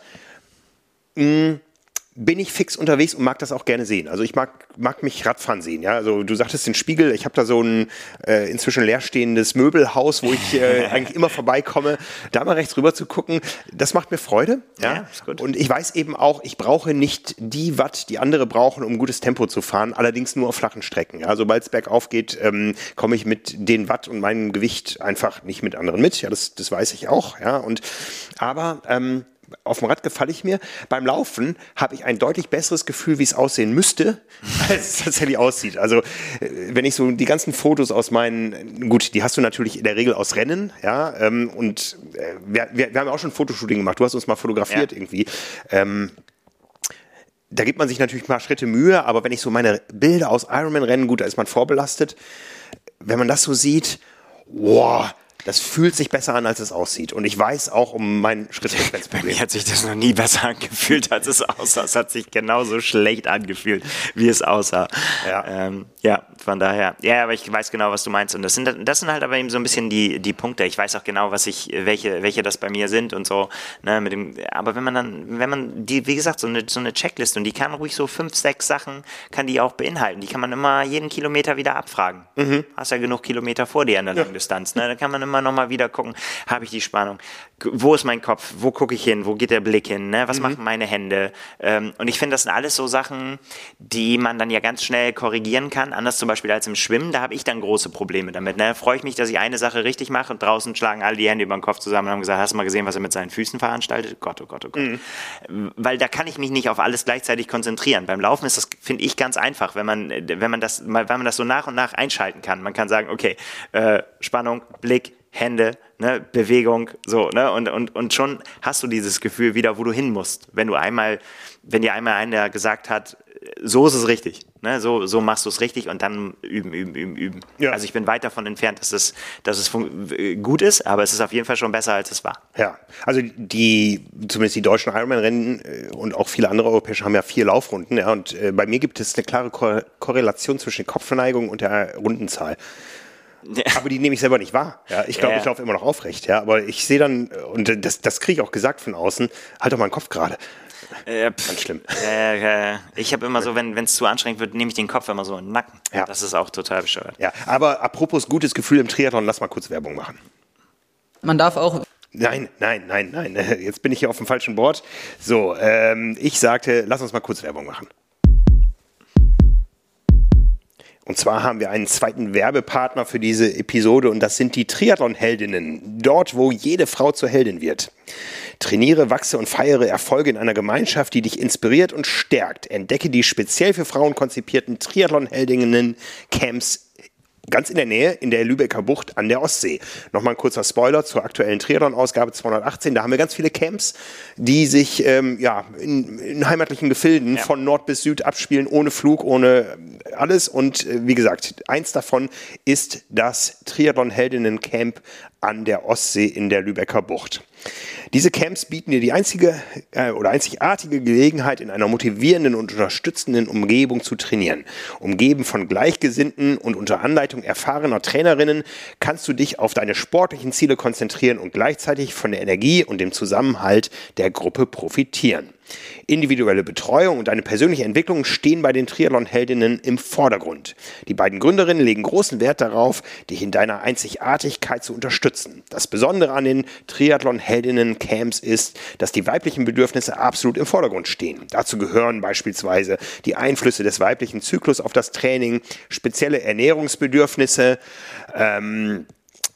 mh, hm, bin ich fix unterwegs und mag das auch gerne sehen. Also ich mag, mag mich Radfahren sehen. Ja? Also du sagtest den Spiegel, ich habe da so ein äh, inzwischen leerstehendes Möbelhaus, wo ich äh, eigentlich immer vorbeikomme. Da mal rechts rüber zu gucken, das macht mir Freude. Ja, ja ist gut. Und ich weiß eben auch, ich brauche nicht die Watt, die andere brauchen, um gutes Tempo zu fahren, allerdings nur auf flachen Strecken. Ja? Sobald es bergauf geht, ähm, komme ich mit den Watt und meinem Gewicht einfach nicht mit anderen mit. Ja, das, das weiß ich auch. Ja, und aber ähm, auf dem Rad gefalle ich mir. Beim Laufen habe ich ein deutlich besseres Gefühl, wie es aussehen müsste, als es tatsächlich aussieht. Also äh, wenn ich so die ganzen Fotos aus meinen, gut, die hast du natürlich in der Regel aus Rennen, ja, ähm, und äh, wir, wir, wir, haben auch schon Fotoshooting gemacht. Du hast uns mal fotografiert ja. irgendwie. Ähm, da gibt man sich natürlich ein paar Schritte Mühe, aber wenn ich so meine Bilder aus Ironman-Rennen, gut, da ist man vorbelastet. Wenn man das so sieht, wow, das fühlt sich besser an, als es aussieht. Und ich weiß auch um mein Schrittfrequenzproblem. Bei mir hat sich das noch nie besser angefühlt, als es aussah. Es hat sich genauso schlecht angefühlt, wie es aussah. Ja, ähm, ja von daher. Ja, aber ich weiß genau, was du meinst. Und das sind, das sind halt aber eben so ein bisschen die, die Punkte. Ich weiß auch genau, was ich, welche, welche das bei mir sind und so. Ne, mit dem, aber wenn man dann, wenn man die, wie gesagt, so eine, so eine Checkliste und die kann ruhig so fünf, sechs Sachen, kann die auch beinhalten. Die kann man immer jeden Kilometer wieder abfragen. Mhm. Hast ja genug Kilometer vor dir in der ja. Langdistanz. Ne? Da kann man immer immer nochmal wieder gucken, habe ich die Spannung? Wo ist mein Kopf? Wo gucke ich hin? Wo geht der Blick hin? Ne? Was mhm. machen meine Hände? Ähm, und ich finde, das sind alles so Sachen, die man dann ja ganz schnell korrigieren kann. Anders zum Beispiel als im Schwimmen, da habe ich dann große Probleme damit. Ne? Freue ich mich, dass ich eine Sache richtig mache und draußen schlagen alle die Hände über den Kopf zusammen und haben gesagt, hast du mal gesehen, was er mit seinen Füßen veranstaltet? Gott, oh Gott, oh Gott. Mhm. Weil da kann ich mich nicht auf alles gleichzeitig konzentrieren. Beim Laufen ist das, finde ich, ganz einfach, wenn man, wenn man das, wenn man das so nach und nach einschalten kann. Man kann sagen, okay, äh, Spannung, Blick, Hände, ne, Bewegung, so, ne, und, und, und schon hast du dieses Gefühl wieder, wo du hin musst. Wenn du einmal, wenn dir einmal einer gesagt hat, so ist es richtig, ne, so, so machst du es richtig und dann üben, üben, üben, üben. Ja. Also ich bin weit davon entfernt, dass es, dass es gut ist, aber es ist auf jeden Fall schon besser, als es war. Ja, also die, zumindest die deutschen Ironman-Rennen äh, und auch viele andere europäische haben ja vier Laufrunden, ja, und äh, bei mir gibt es eine klare Ko Korrelation zwischen der Kopfverneigung und der Rundenzahl. Aber die nehme ich selber nicht wahr. Ja, ich glaube, ja. ich laufe immer noch aufrecht. Ja, aber ich sehe dann, und das, das kriege ich auch gesagt von außen, halt doch mal den Kopf gerade. Äh, Ganz schlimm. Äh, ich habe immer so, wenn es zu anstrengend wird, nehme ich den Kopf immer so in den Nacken. Ja. Das ist auch total bescheuert. Ja, aber apropos gutes Gefühl im Triathlon, lass mal kurz Werbung machen. Man darf auch Nein, nein, nein, nein. Jetzt bin ich hier auf dem falschen Board. So, ähm, ich sagte, lass uns mal kurz Werbung machen. Und zwar haben wir einen zweiten Werbepartner für diese Episode und das sind die Triathlon-Heldinnen. Dort, wo jede Frau zur Heldin wird. Trainiere, wachse und feiere Erfolge in einer Gemeinschaft, die dich inspiriert und stärkt. Entdecke die speziell für Frauen konzipierten Triathlon-Heldinnen-Camps ganz in der Nähe in der Lübecker Bucht an der Ostsee. Nochmal ein kurzer Spoiler zur aktuellen Triathlon-Ausgabe 218. Da haben wir ganz viele Camps, die sich ähm, ja, in, in, heimatlichen Gefilden ja. von Nord bis Süd abspielen, ohne Flug, ohne alles. Und äh, wie gesagt, eins davon ist das Triathlon-Heldinnen-Camp an der Ostsee in der Lübecker Bucht. Diese Camps bieten dir die einzige äh, oder einzigartige Gelegenheit, in einer motivierenden und unterstützenden Umgebung zu trainieren. Umgeben von Gleichgesinnten und unter Anleitung erfahrener Trainerinnen kannst du dich auf deine sportlichen Ziele konzentrieren und gleichzeitig von der Energie und dem Zusammenhalt der Gruppe profitieren. Individuelle Betreuung und eine persönliche Entwicklung stehen bei den Triathlon-Heldinnen im Vordergrund. Die beiden Gründerinnen legen großen Wert darauf, dich in deiner Einzigartigkeit zu unterstützen. Das Besondere an den Triathlon-Heldinnen-Camps ist, dass die weiblichen Bedürfnisse absolut im Vordergrund stehen. Dazu gehören beispielsweise die Einflüsse des weiblichen Zyklus auf das Training, spezielle Ernährungsbedürfnisse, ähm,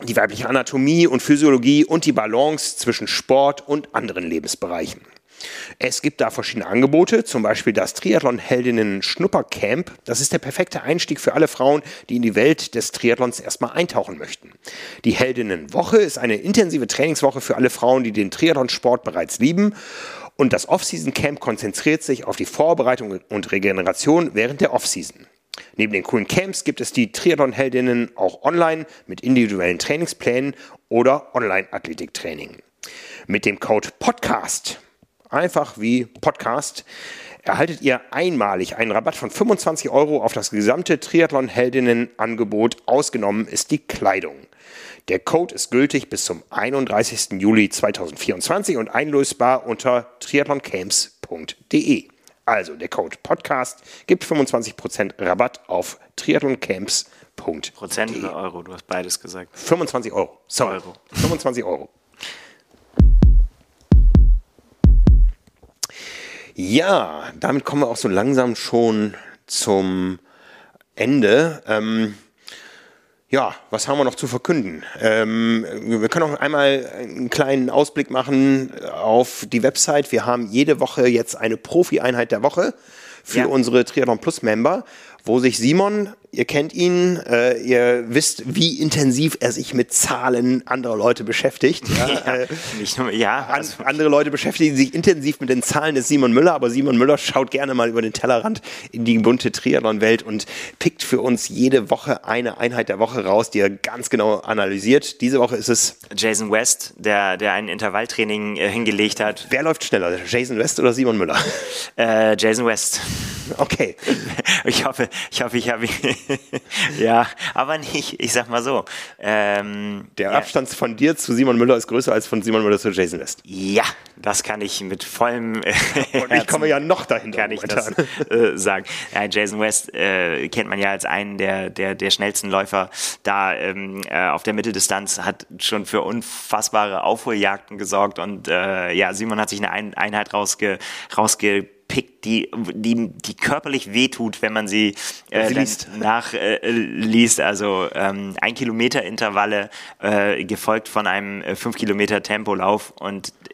die weibliche Anatomie und Physiologie und die Balance zwischen Sport und anderen Lebensbereichen. Es gibt da verschiedene Angebote, zum Beispiel das Triathlon-Heldinnen Schnuppercamp. Das ist der perfekte Einstieg für alle Frauen, die in die Welt des Triathlons erstmal eintauchen möchten. Die Heldinnenwoche ist eine intensive Trainingswoche für alle Frauen, die den Triathlonsport bereits lieben. Und das Off-Season-Camp konzentriert sich auf die Vorbereitung und Regeneration während der Off-Season. Neben den coolen Camps gibt es die Triathlon-Heldinnen auch online mit individuellen Trainingsplänen oder Online-Athletiktraining. Mit dem Code PODCAST einfach wie Podcast, erhaltet ihr einmalig einen Rabatt von 25 Euro auf das gesamte Triathlon-Heldinnen-Angebot. Ausgenommen ist die Kleidung. Der Code ist gültig bis zum 31. Juli 2024 und einlösbar unter triathloncamps.de. Also der Code Podcast gibt 25% Rabatt auf triathloncamps.de. Prozent oder Euro, du hast beides gesagt. 25 Euro. Sorry. Euro. 25 Euro. Ja, damit kommen wir auch so langsam schon zum Ende. Ähm, ja, was haben wir noch zu verkünden? Ähm, wir können auch einmal einen kleinen Ausblick machen auf die Website. Wir haben jede Woche jetzt eine Profi-Einheit der Woche für Ja. unsere Triathlon Plus Member, wo sich Simon, ihr kennt ihn, äh, ihr wisst, wie intensiv er sich mit Zahlen anderer Leute beschäftigt. Ja, Ja, äh, nicht nur, ja an, also, andere Leute beschäftigen sich intensiv mit den Zahlen des Simon Müller, aber Simon Müller schaut gerne mal über den Tellerrand in die bunte Triathlon-Welt und pickt für uns jede Woche eine Einheit der Woche raus, die er ganz genau analysiert. Diese Woche ist es, Jason West, der, der ein Intervalltraining äh, hingelegt hat. wer läuft schneller, Jason West oder Simon Müller? Äh, Jason West. Okay, Ich hoffe, ich hoffe, ich habe ihn. ja, aber nicht, ich sag mal so. Ähm, der ja, Abstand von dir zu Simon Müller ist größer als von Simon Müller zu Jason West. Ja, das kann ich mit vollem äh, Und ich komme ja noch dahinter. kann ich das äh, sagen. Ja, Jason West äh, kennt man ja als einen der, der, der schnellsten Läufer da ähm, äh, auf der Mitteldistanz, hat schon für unfassbare Aufholjagden gesorgt und äh, ja, Simon hat sich eine Ein Einheit rausge, rausgepickt, die, die, die körperlich wehtut, wenn man sie, äh, sie liest. nach äh, liest. Also ähm, ein Kilometer Intervalle äh, gefolgt von einem äh, 5 Kilometer Tempolauf und äh,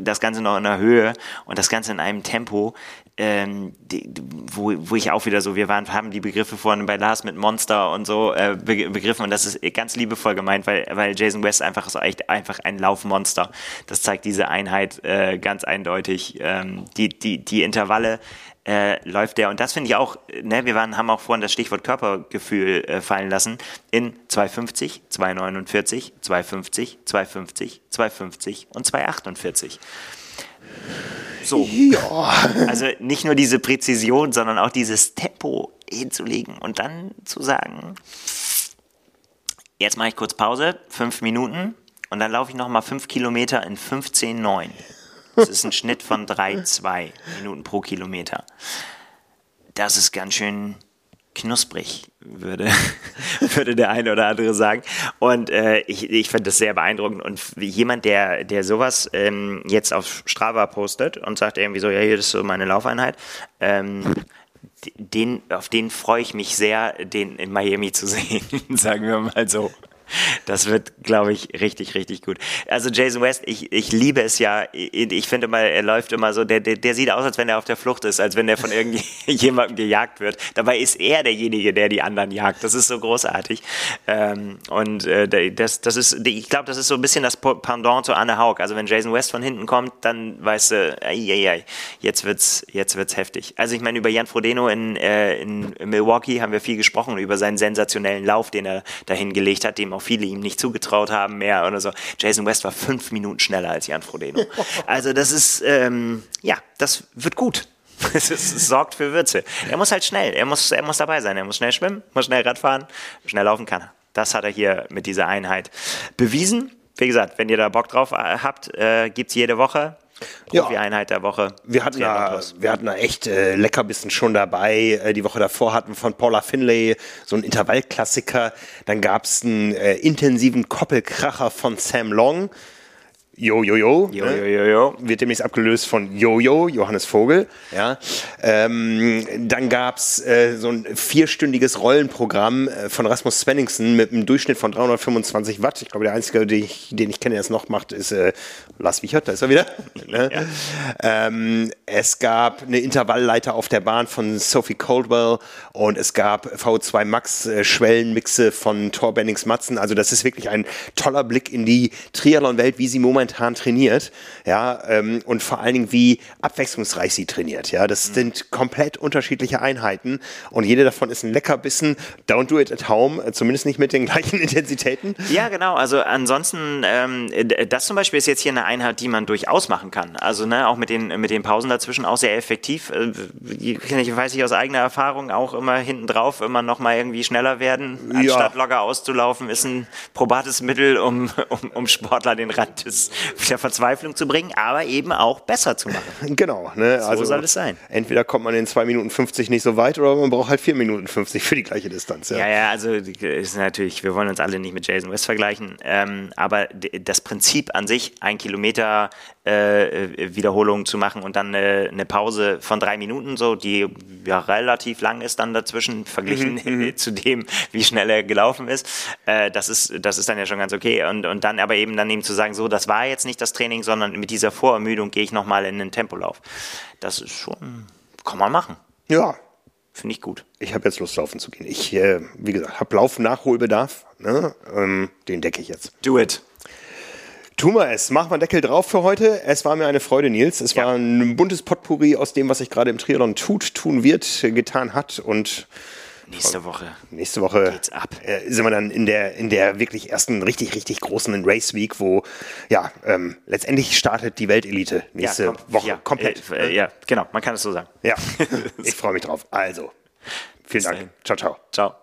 das Ganze noch in der Höhe und das Ganze in einem Tempo, ähm, die, wo, wo ich auch wieder so, wir waren, haben die Begriffe vorhin bei Lars mit Monster und so äh, be begriffen und das ist ganz liebevoll gemeint, weil, weil Jason West einfach so echt einfach ein Laufmonster. Das zeigt diese Einheit äh, ganz eindeutig. Ähm, die, die, die Intervalle äh, läuft der. Und das finde ich auch, ne, wir waren, haben auch vorhin das Stichwort Körpergefühl äh, fallen lassen, in 250, 249, 250, 250, 250 und 248. So. Also nicht nur diese Präzision, sondern auch dieses Tempo hinzulegen und dann zu sagen, jetzt mache ich kurz Pause, fünf Minuten und dann laufe ich nochmal fünf Kilometer in 15,9. Das ist ein Schnitt von 3,2 Minuten pro Kilometer. Das ist ganz schön knusprig, würde, würde der eine oder andere sagen. Und äh, ich, ich finde das sehr beeindruckend. Und jemand, der, der sowas ähm, jetzt auf Strava postet und sagt irgendwie so, ja, hier ist so meine Laufeinheit, ähm, den, auf den freue ich mich sehr, den in Miami zu sehen, sagen wir mal so. Das wird, glaube ich, richtig, richtig gut. Also Jason West, ich, ich liebe es ja. Ich, finde immer, er läuft immer so, der, der, der sieht aus, als wenn er auf der Flucht ist, als wenn er von irgendjemandem gejagt wird. Dabei ist er derjenige, der die anderen jagt. Das ist so großartig. Ähm, und äh, das, das ist, ich glaube, das ist so ein bisschen das Pendant zu Anne Haug. Also wenn Jason West von hinten kommt, dann weißt du, ei, ei, ei, jetzt wird's, jetzt wird's heftig. Also ich meine, über Jan Frodeno in, äh, in Milwaukee haben wir viel gesprochen, über seinen sensationellen Lauf, den er dahin gelegt hat, dem auch viele ihm nicht zugetraut haben mehr oder so. Jason West war fünf Minuten schneller als Jan Frodeno. Also das ist, ähm, ja, das wird gut. Es, sorgt für Würze. Er muss halt schnell, er muss, er muss dabei sein, er muss schnell schwimmen, muss schnell Radfahren, schnell laufen kann er. Das hat er hier mit dieser Einheit bewiesen. Wie gesagt, wenn ihr da Bock drauf äh, habt, äh, gibt es jede Woche Profi-Einheit der Woche. Wir hatten, da, wir hatten da echt äh, Leckerbissen schon dabei. Äh, die Woche davor hatten wir von Paula Finlay so einen Intervallklassiker. Dann gab es einen äh, intensiven Koppelkracher von Sam Long. Jo, jo, jo. Jo, jo, jo. Wird demnächst abgelöst von Jojo, Johannes Vogel. Ja. Ähm, dann gab's äh, so ein vierstündiges Rollenprogramm äh, von Rasmus Svenningsen mit einem Durchschnitt von 325 Watt. Ich glaube, der einzige, den ich, den ich kenne, der es noch macht, ist äh, Lars Wiechert, da ist er wieder. ne? ja. ähm, es gab eine Intervallleiter auf der Bahn von Sophie Coldwell und es gab V2 Max äh, Schwellenmixe von Thor Bennings Matzen. Also das ist wirklich ein toller Blick in die Triathlon-Welt, wie sie momentan momentan trainiert, ja, ähm, und vor allen Dingen, wie abwechslungsreich sie trainiert, ja. Das mhm. sind komplett unterschiedliche Einheiten und jede davon ist ein Leckerbissen. Don't do it at home, äh, zumindest nicht mit den gleichen Intensitäten. Ja, genau. Also ansonsten, ähm, das zum Beispiel ist jetzt hier eine Einheit, die man durchaus machen kann. Also ne, auch mit den, mit den Pausen dazwischen auch sehr effektiv. Äh, ich weiß ich aus eigener Erfahrung auch immer hinten drauf, immer noch mal irgendwie schneller werden, anstatt ja. locker auszulaufen, ist ein probates Mittel, um, um, um Sportler den Rand des, der Verzweiflung zu bringen, aber eben auch besser zu machen. Genau. Ne? So also soll es sein. Entweder kommt man in 2 Minuten 50 nicht so weit oder man braucht halt 4 Minuten 50 für die gleiche Distanz. Ja, ja, ja also ist natürlich, wir wollen uns alle nicht mit Jason West vergleichen, ähm, aber das Prinzip an sich, ein Kilometer äh, Wiederholung zu machen und dann eine, eine, Pause von drei Minuten, so die ja relativ lang ist dann dazwischen, verglichen mhm, mhm. zu dem, wie schnell er gelaufen ist. Äh, das ist. Das ist dann ja schon ganz okay. Und, und dann aber eben dann eben zu sagen, so, das war jetzt nicht das Training, sondern mit dieser Vorermüdung gehe ich nochmal in den Tempolauf. Das ist schon, kann man machen. Ja. Finde ich gut. Ich habe jetzt Lust, laufen zu gehen. Ich, äh, wie gesagt, habe Lauf-Nachholbedarf. Ne? Ähm, den decke ich jetzt. Do it. Tun wir es. Machen wir Deckel drauf für heute. Es war mir eine Freude, Nils. Es ja. war ein buntes Potpourri aus dem, was sich gerade im Triathlon tut, tun wird, getan hat und Nächste Woche. Nächste Woche geht's ab. Äh, sind wir dann in der, in der wirklich ersten richtig, richtig großen Race Week, wo ja ähm, letztendlich startet die Weltelite nächste ja, komm, Woche ja, komplett. Äh, äh, ja, genau, man kann es so sagen. Ja, ich freue mich drauf. Also, vielen Dank. Ciao, ciao. Ciao.